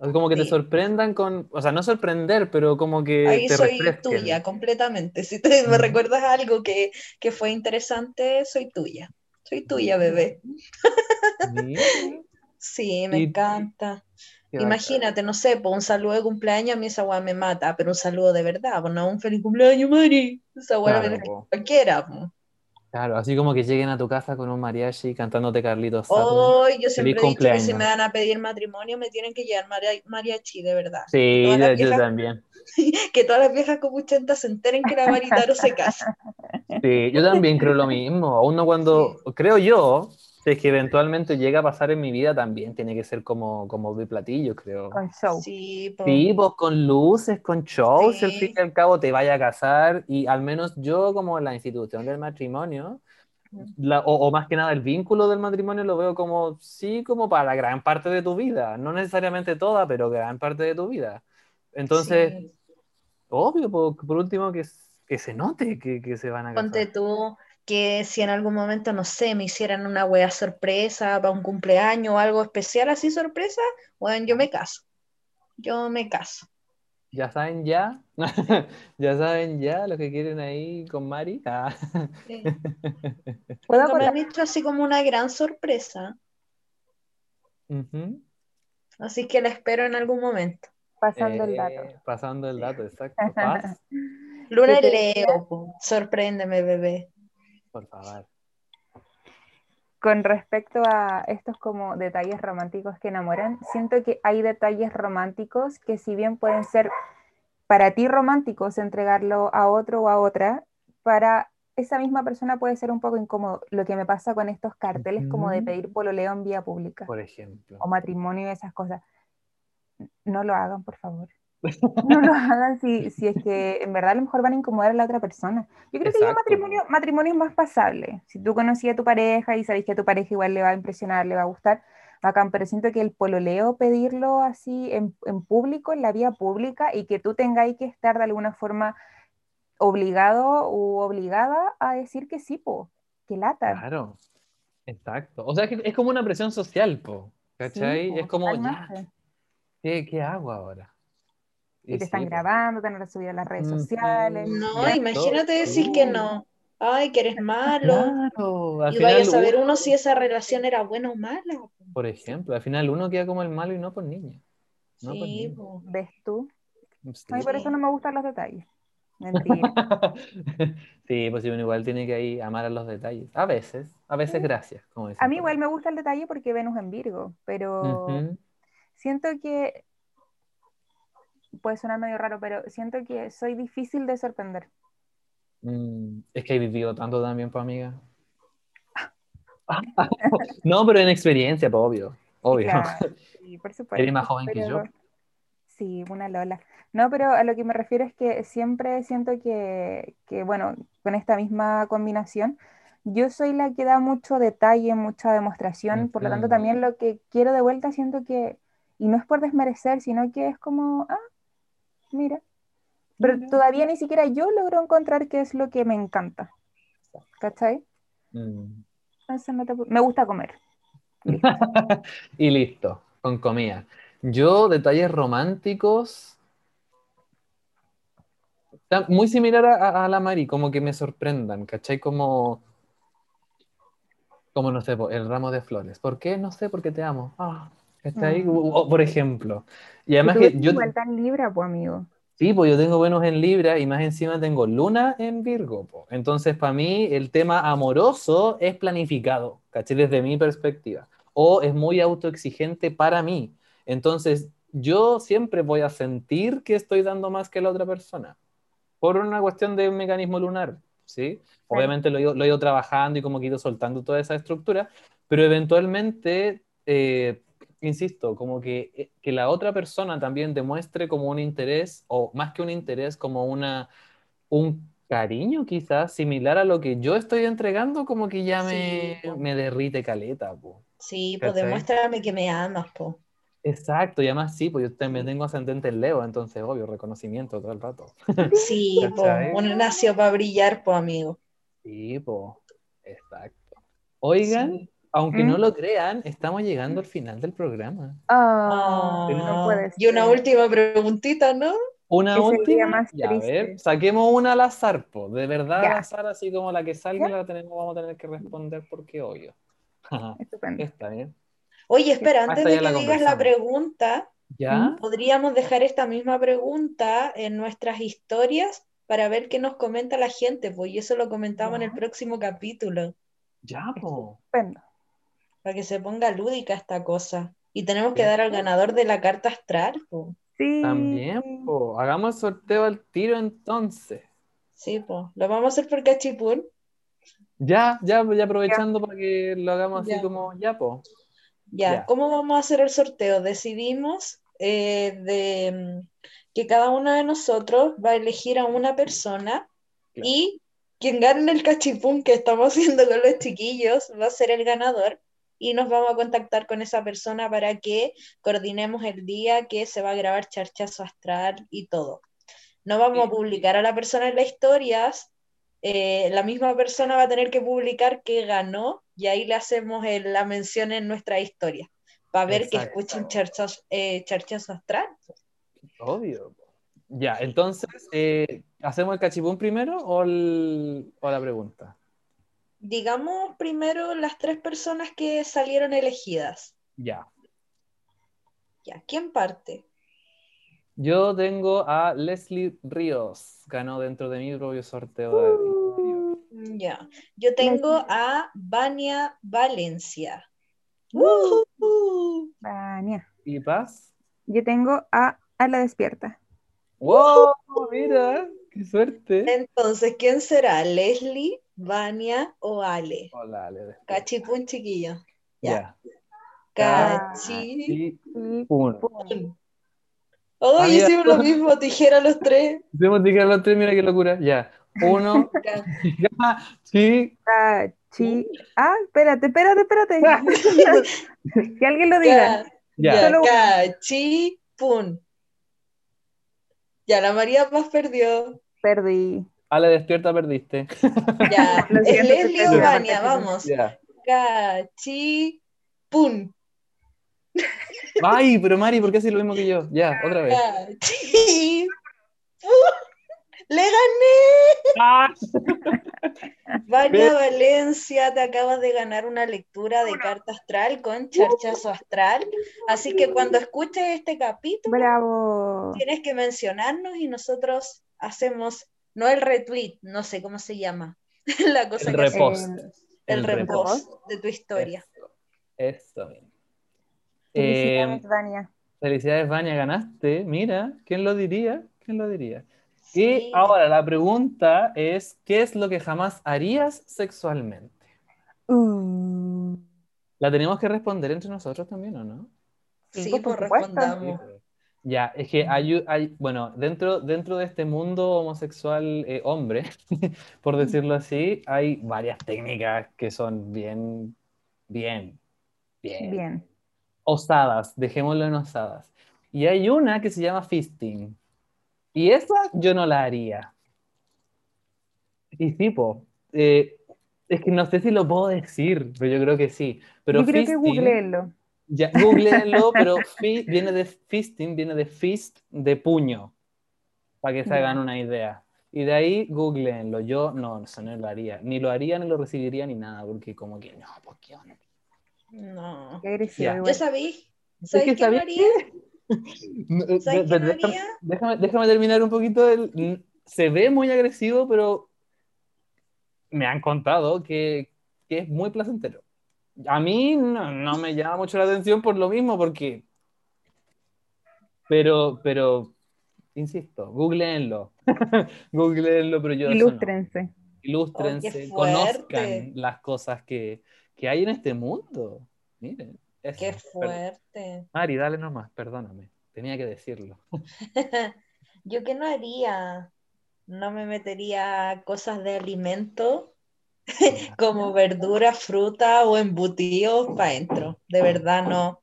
Como que te Sí. sorprendan con, o sea, no sorprender, pero como que Ahí te soy refresquen. tuya completamente. Si te, me recuerdas algo que, que fue interesante, soy tuya. Soy tuya, bebé. Sí, me Y- encanta. Imagínate, no sé, por un saludo de cumpleaños, a mí esa weá me mata, pero un saludo de verdad, pues no un feliz cumpleaños, Mari. Esa weá Claro, me cualquiera. po. Claro, así como que lleguen a tu casa con un mariachi cantándote Carlitos. Hoy yo siempre he dicho que si me van a pedir matrimonio me tienen que llevar maria- mariachi, de verdad. Sí, yo, viejas, también. que todas las viejas copuchentas se enteren que la Maritaro se casa. Sí, yo también creo lo mismo. Uno cuando, creo yo, si es que eventualmente llega a pasar en mi vida también, tiene que ser como, como de platillo, creo. Con show. Sí, po. Sí, pues con luces, con shows, Sí. al fin y al cabo te vaya a casar y al menos yo como la institución del matrimonio, la- o, o más que nada el vínculo del matrimonio lo veo como, sí, como para gran parte de tu vida, no necesariamente toda, pero gran parte de tu vida. Entonces, Sí. obvio, por, por último, que, que se note que, que se van a Ponte casar. tú que si en algún momento, no sé, me hicieran una wea sorpresa para un cumpleaños o algo especial así sorpresa, bueno, yo me caso. Yo me caso. Ya saben ya, ya saben ya lo que quieren ahí con Mari. Ah. Sí. ¿Puedo me han hecho así como una gran sorpresa, así que la espero en algún momento. Pasando el Eh, dato. Pasando el dato, exacto. Paz, Luna ¿Qué te Leo, sorpréndeme, bebé. Por favor. Con respecto a estos como detalles románticos que enamoran, siento que hay detalles románticos que si bien pueden ser para ti románticos entregarlo a otro o a otra, para esa misma persona puede ser un poco incómodo. Lo que me pasa con estos carteles como de pedir pololeo en vía pública Por ejemplo. o matrimonio y esas cosas. No lo hagan, por favor. No lo hagan si, si es que en verdad a lo mejor van a incomodar a la otra persona. Yo creo que ya matrimonio, matrimonio es más pasable. Si tú conocías a tu pareja y sabéis que a tu pareja igual le va a impresionar, le va a gustar, bacán, pero siento que el pololeo, pedirlo así en, en público, en la vía pública, y que tú tengáis que estar de alguna forma obligado u obligada a decir que sí, po, que lata. Claro. Exacto. O sea, que es como una presión social, po. ¿Cachai? Sí, po, es como, ya. ¿qué, qué hago ahora? Y te están sí, po. grabando, te van a subir a las redes sociales. No, Ya, imagínate todo. decir que no. Ay, que eres malo. Claro. Al Y vaya a final, saber uno, uno si esa relación era buena o mala. por ejemplo, al final uno queda como el malo y no por niña. No, pues, Sí, ni- po. ¿Ves tú? Sí. A mí por Sí. eso no me gustan los detalles. Mentira. sí, pues sí, uno igual tiene que ahí amar a los detalles. A veces, a veces gracias, como A mí por igual me gusta el detalle porque Venus en Virgo, pero Ujú. siento que puede sonar medio raro, pero siento que soy difícil de sorprender. Mm, es que he vivido tanto también, pues, amiga. no, pero en experiencia, pues, obvio. Obvio. Claro, sí, por supuesto. Eres más joven que yo. Sí, una Lola. No, pero a lo que me refiero es que siempre siento que, que, bueno, con esta misma combinación, yo soy la que da mucho detalle, mucha demostración, por lo tanto también lo que quiero de vuelta siento que, y no es por desmerecer, sino que es como, ah, mira, pero Mira. todavía ni siquiera yo logro encontrar qué es lo que me encanta, ¿cachai? Mm. Me gusta comer. Y listo, con comida. Yo, detalles románticos. Muy similar a, la Mari, como que me sorprendan, ¿cachai? Como, como no sé, el ramo de flores. ¿Por qué? No sé, porque te amo. Ah. Mm. O- o, por ejemplo. Y además que yo, tan libra, pues, amigo. sí, pues yo tengo Venus en Libra y más encima tengo Luna en Virgo. po. Entonces, para mí, el tema amoroso es planificado, ¿cachai? Desde mi perspectiva. O es muy autoexigente para mí. Entonces, yo siempre voy a sentir que estoy dando más que la otra persona. Por una cuestión de un mecanismo lunar, ¿sí? Obviamente lo he, ido, lo he ido trabajando y como que he ido soltando toda esa estructura, pero eventualmente, eh, insisto, como que, eh, que la otra persona también demuestre como un interés, o más que un interés, como una, un cariño quizás similar a lo que yo estoy entregando, como que ya me, Sí, me derrite caleta, po. Sí, pues demuéstrame que me amas, po. Exacto, y además sí, pues yo también tengo ascendente en Leo, entonces obvio, reconocimiento todo el rato. Sí, po. Uno nació para brillar, po, amigo. Sí, pues, exacto. Oigan, Sí. Aunque ¿Mm? no lo crean, estamos llegando al final del programa. Ah, Ah, no puede y una última preguntita, ¿no? Una última. más Ya, a ver, saquemos una al azar, po. De verdad al azar, así como la que salga Ya. la tenemos, vamos a tener que responder porque obvio. Estupendo. Está bien. Oye, espera, antes de la que digas la pregunta, ¿Ya? podríamos dejar esta misma pregunta en nuestras historias para ver qué nos comenta la gente, pues y eso lo comentamos en el próximo capítulo, Ya, po. Estupendo. Para que se ponga lúdica esta cosa. Y tenemos que dar al ganador de la carta astral, pues. Sí. También, po. Hagamos el sorteo al tiro entonces. Sí, pues. Lo vamos a hacer por cachipún. Ya, ya, ya aprovechando para que lo hagamos así Ya. como ya, po. Ya, Ya. ¿cómo vamos a hacer el sorteo? Decidimos eh, de, mm, que cada uno de nosotros va a elegir a una persona Claro. y quien gane el cachipún que estamos haciendo con los chiquillos va a ser el ganador y nos vamos a contactar con esa persona para que coordinemos el día que se va a grabar Charchazo Astral y todo. No vamos a publicar a la persona en las historias, eh, la misma persona va a tener que publicar que ganó y ahí le hacemos el- la mención en nuestra historia para ver que Exacto. escuchen Charchazo, eh, Charchazo Astral. Obvio. Ya, entonces, eh, ¿hacemos el cachipún primero o, el- o la pregunta? Digamos primero las tres personas que salieron elegidas. Ya. Ya, ¿quién parte? Yo tengo a Leslie Ríos. Ganó dentro de mi propio sorteo de interior. Mm, Ya, yo tengo Leslie. a Vania Valencia. Uh. Vania. ¿Y Paz? Yo tengo a A la despierta. ¡Wow! Mira, qué suerte. Entonces, ¿quién será? ¿Leslie, Vania o Ale? Hola, Ale. Cachipún, chiquillo. Ya. Ya. Cachipún. Oh, Ah, hicimos lo mismo, tijera los tres. Tenemos que los tres, mira qué locura. Ya. Uno. Ca- sí. Cachi. Ah, espérate, espérate, espérate. que alguien lo diga. Ya. Cachipún. Ya, la María Paz perdió. Perdí. Ale, despierta, perdiste. Ya, es Leslie vamos. Ya. Cachipún. Ay, pero Mari, ¿por qué haces lo mismo que yo? Ya, otra vez. Cachipún. ¡Le gané! Ah. Vania Valencia, te acabas de ganar una lectura de carta astral con charchazo astral. Así que cuando escuches este capítulo, Bravo. tienes que mencionarnos y nosotros hacemos, no el retweet, no sé cómo se llama, la cosa El que repost. El- el el repost de tu historia. Eso mismo. Eh, Felicidades, Vania. felicidades, Vania, ganaste. Mira, ¿quién lo diría? ¿Quién lo diría? Sí. Y ahora la pregunta es, ¿qué es lo que jamás harías sexualmente? Uh, ¿La tenemos que responder entre nosotros también o no? Sí, por pues respondamos. Ya, es que hay, hay- bueno, dentro, dentro de este mundo homosexual eh, hombre, por decirlo así, hay varias técnicas que son bien, bien, bien, bien. osadas, dejémoslo en osadas. Y hay una que se llama fisting. Y esa yo no la haría. Y tipo, eh, Es que no sé si lo puedo decir, pero yo creo que sí. Pero Yo creo que fisting- googleenlo. Ya, googleenlo, pero fi- viene de fisting, viene de fist, de puño, para que se hagan una idea. Y de ahí googleenlo. Yo no, eso no lo haría. Ni lo haría, ni lo recibiría, ni nada, porque como que no, pues qué onda. No. Qué agresivo Ya. ¿Yo sabí? Es ¿Sabes que qué ¿sabéis haría? No, eh, ¿Sabes de- qué haría? déjame- déjame terminar un poquito. el- se ve muy agresivo, pero me han contado que, que es muy placentero. A mí no, no me llama mucho la atención por lo mismo, porque... Pero, pero, insisto, googleenlo. googleenlo, pero yo eso no. Ilústrense. Ilústrense, Oh, conozcan las cosas que, que hay en este mundo. Miren, eso. Qué Perdón. fuerte. Mari, dale nomás, perdóname. Tenía que decirlo. ¿Yo qué no haría? No me metería cosas de alimento como verdura, fruta o embutidos para adentro. De verdad no.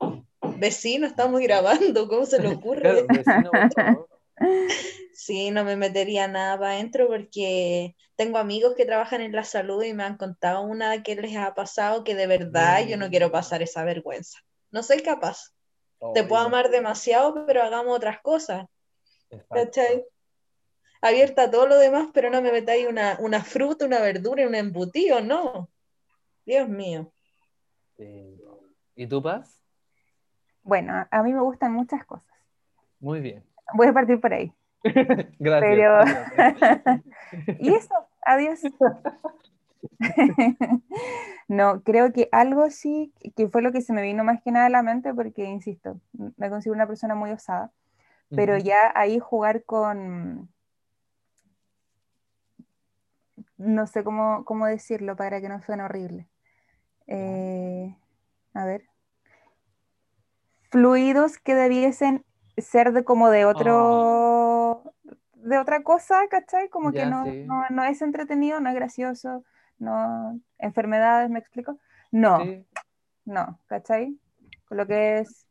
Vecino, estamos grabando, ¿cómo se le ocurre? Sí, no me metería nada para adentro porque tengo amigos que trabajan en la salud y me han contado una que les ha pasado que de verdad yo no quiero pasar esa vergüenza. No soy capaz. Te puedo amar demasiado, pero hagamos otras cosas. ¿Cachai? Abierta a todo lo demás, pero no me metáis una, una fruta, una verdura y un embutido, no. Dios mío. ¿Y tú, Paz? Bueno, a- mí me gustan muchas cosas. Muy bien. Voy a partir por ahí. Gracias. Pero-. Y eso, adiós. No, creo que algo sí, que fue lo que se me vino más que nada a la mente, porque, insisto, me considero una persona muy osada, pero ya ahí jugar con, no sé cómo, cómo decirlo para que no suene horrible. Eh, a ver. Fluidos que debiesen ser de como de otro, de otra cosa, ¿cachai? Como que no, sí. no, no es entretenido, no es gracioso, no, enfermedades, ¿me explico? No, Sí, no, ¿cachai? Con lo que es,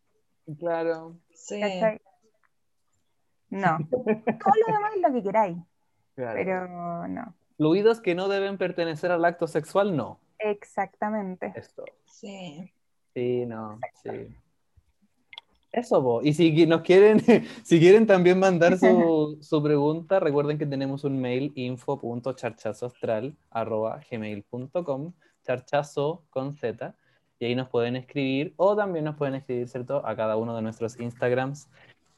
claro. Sí. ¿cachai? No. Todo lo demás es lo que queráis, claro. pero no. Fluidos que no deben pertenecer al acto sexual, no. Exactamente. Esto. Sí. Sí, no, sí. Eso, po. Y si nos quieren, si quieren también mandar su, su pregunta, recuerden que tenemos un mail info.charchazoastral.gmail.com charchazo con Z, y ahí nos pueden escribir, o también nos pueden escribir, ¿cierto?, a cada uno de nuestros Instagrams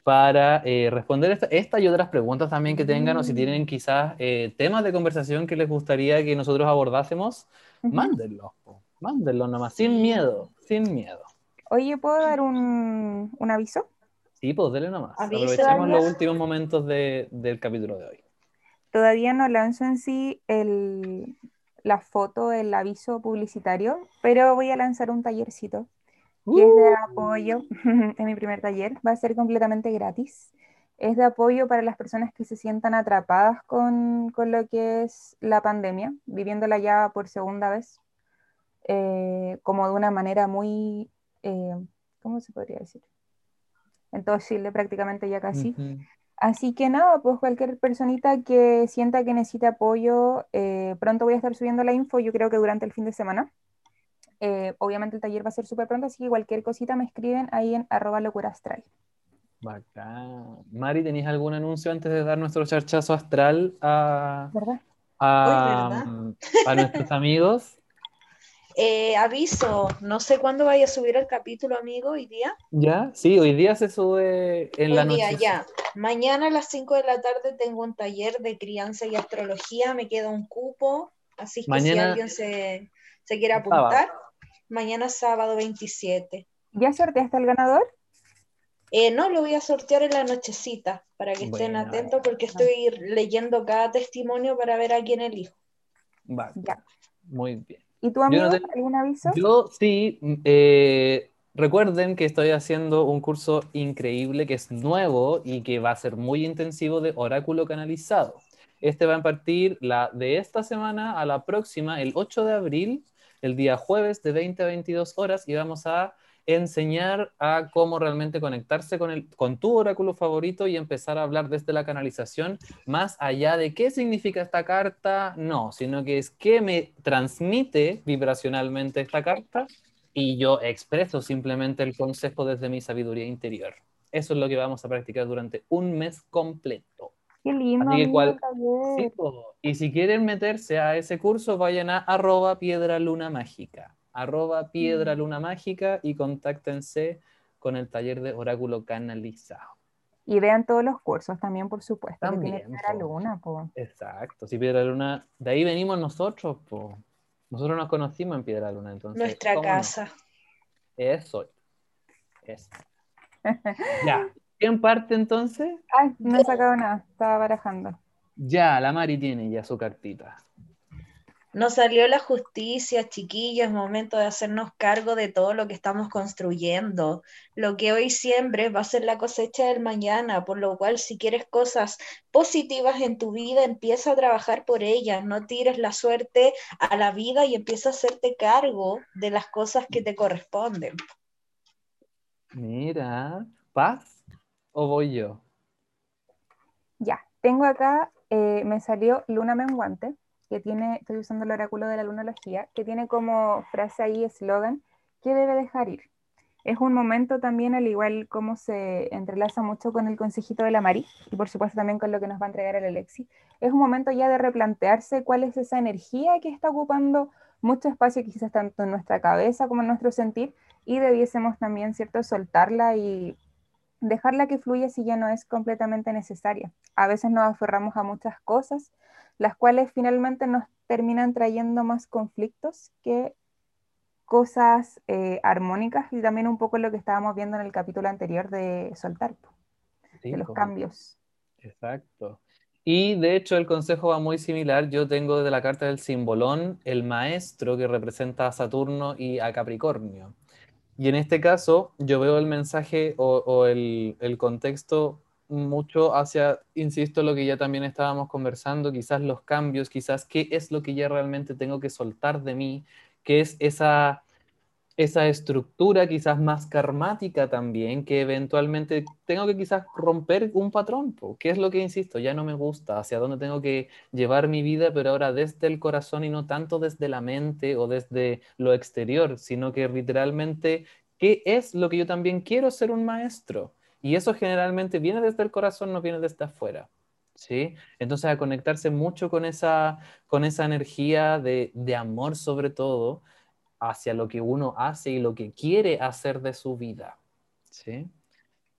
para eh, responder esta, esta y otras preguntas también que tengan, o si tienen quizás eh, temas de conversación que les gustaría que nosotros abordásemos, Ujú. mándenlos, po. mándenlos nomás, sin miedo, sin miedo. Oye, ¿puedo dar un, un aviso? Sí, pues dele nomás. Avisa, Aprovechemos los últimos momentos de- del capítulo de hoy. Todavía no lanzo en sí el, la foto, el aviso publicitario, pero voy a lanzar un tallercito que es de apoyo en mi primer taller. Va a ser completamente gratis. Es de apoyo para las personas que se sientan atrapadas con, con lo que es la pandemia, viviéndola ya por segunda vez, eh, como de una manera muy, eh, ¿cómo se podría decir? En todo Chile prácticamente ya casi. Así que nada, pues cualquier personita que sienta que necesite apoyo, eh, pronto voy a estar subiendo la info, yo creo que durante el fin de semana. Eh, obviamente el taller va a ser súper pronto, así que cualquier cosita me escriben ahí en arroba locura astral. Bacán. Mari, ¿tenéis algún anuncio antes de dar nuestro charchazo astral a, ¿Verdad? a, Uy, a nuestros amigos? Eh, aviso, no sé cuándo vaya a subir el capítulo, amigo, hoy día. ¿Ya? Sí, hoy día se sube en la Hoy día, noche. ya. Mañana a las 5 de la tarde tengo un taller de crianza y astrología, me queda un cupo, así que si alguien se, se quiere apuntar, mañana sábado 27. ¿Ya sorteaste al ganador? Eh, no, lo voy a sortear en la nochecita para que estén atentos porque estoy leyendo cada testimonio para ver a quién elijo. Ya. Muy bien. ¿Y tu no amigo? ¿Algún aviso? Yo sí, mm, eh, recuerden que estoy haciendo un curso increíble que es nuevo y que va a ser muy intensivo de oráculo canalizado. Este va a partir la, de esta semana a la próxima, el 8 de abril, el día jueves de 20 a 22 horas, y vamos a enseñar a cómo realmente conectarse con, el, con tu oráculo favorito y empezar a hablar desde la canalización, más allá de qué significa esta carta, no, sino que es qué me transmite vibracionalmente esta carta y yo expreso simplemente el consejo desde mi sabiduría interior. Eso es lo que vamos a practicar durante un mes completo. Qué lindo. Así que cual-. Sí, y si quieren meterse a ese curso, vayan a arroba piedra luna mágica, arroba piedra luna mágica y contáctense con el taller de oráculo canalizado. Y vean todos los cursos también, por supuesto. que También, tiene Piedra po. Luna, po. Exacto, si piedra luna, de ahí venimos nosotros, po. Nosotros nos conocimos en piedra luna, entonces. Nuestra casa. Eso. Eso. ya. ¿Quién parte entonces? Ay, no he sacado nada, estaba barajando. Ya, la Mari tiene ya su cartita. Nos salió la justicia, chiquillos, es momento de hacernos cargo de todo lo que estamos construyendo. Lo que hoy siembres va a ser la cosecha del mañana, por lo cual si quieres cosas positivas en tu vida, empieza a trabajar por ellas, no tires la suerte a la vida y empieza a hacerte cargo de las cosas que te corresponden. Mira, ¿paz o voy yo? Ya, tengo acá, eh, me salió Luna Menguante, que tiene, estoy usando el oráculo de la lunología, que tiene como frase ahí, eslogan, que debe dejar ir. Es un momento también, al igual como se entrelaza mucho con el consejito de la Mari, y por supuesto también con lo que nos va a entregar el Alexi, es un momento ya de replantearse cuál es esa energía que está ocupando mucho espacio, quizás tanto en nuestra cabeza como en nuestro sentir, y debiésemos también, ¿cierto?, soltarla y dejarla que fluya si ya no es completamente necesaria. A veces nos aferramos a muchas cosas, las cuales finalmente nos terminan trayendo más conflictos que cosas eh, armónicas y también un poco lo que estábamos viendo en el capítulo anterior de soltar, Sí, de los cambios. Exacto. Y de hecho el consejo va muy similar. Yo tengo de la carta del simbolón el maestro que representa a Saturno y a Capricornio. Y en este caso yo veo el mensaje o, el, el contexto mucho hacia, insisto, lo que ya también estábamos conversando, quizás los cambios, quizás qué es lo que ya realmente tengo que soltar de mí, qué es esa, esa estructura quizás más karmática también, que eventualmente tengo que quizás romper un patrón, que es lo que insisto, ya no me gusta, hacia dónde tengo que llevar mi vida, pero ahora desde el corazón y no tanto desde la mente o desde lo exterior, sino que literalmente, ¿qué es lo que yo también quiero ser un maestro? Y eso generalmente viene desde el corazón, no viene desde afuera. ¿Sí? Entonces a conectarse mucho con esa, con esa energía de, de amor sobre todo, hacia lo que uno hace y lo que quiere hacer de su vida. ¿Sí?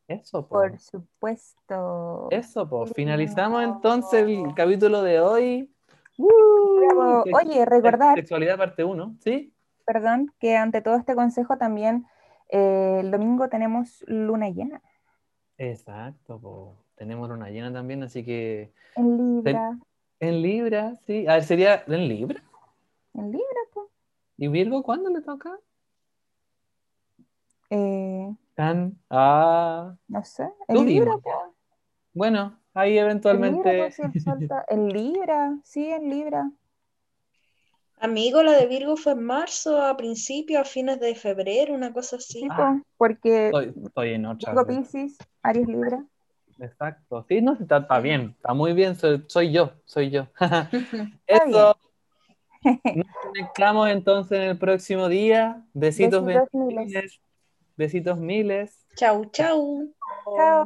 Eso, po. Por supuesto. Eso. Qué Finalizamos entonces el capítulo de hoy. Que- Oye, recordar, Sexualidad parte 1, ¿sí? perdón, que ante todo este consejo también eh, el domingo tenemos luna llena Exacto, po. Tenemos una llena también, así que en Libra. en Libra, sí. A ver, sería en Libra. En Libra. ¿Y Virgo cuándo le toca? Eh, Tan. Ah. no sé, en Libra, po. Bueno, ahí eventualmente. el Libra, sí, en Libra. Amigo, la de Virgo fue en marzo, a principios, a fines de febrero, una cosa así. Sí, Ah. po, porque Estoy, estoy en otra. Virgo Piscis, Aries Libra. Exacto. Sí, no, está, está bien, está muy bien, soy, soy yo, soy yo. Eso. Nos conectamos entonces en el próximo día. Besitos, Besitos miles. Besitos miles. Chau, chau. Chao.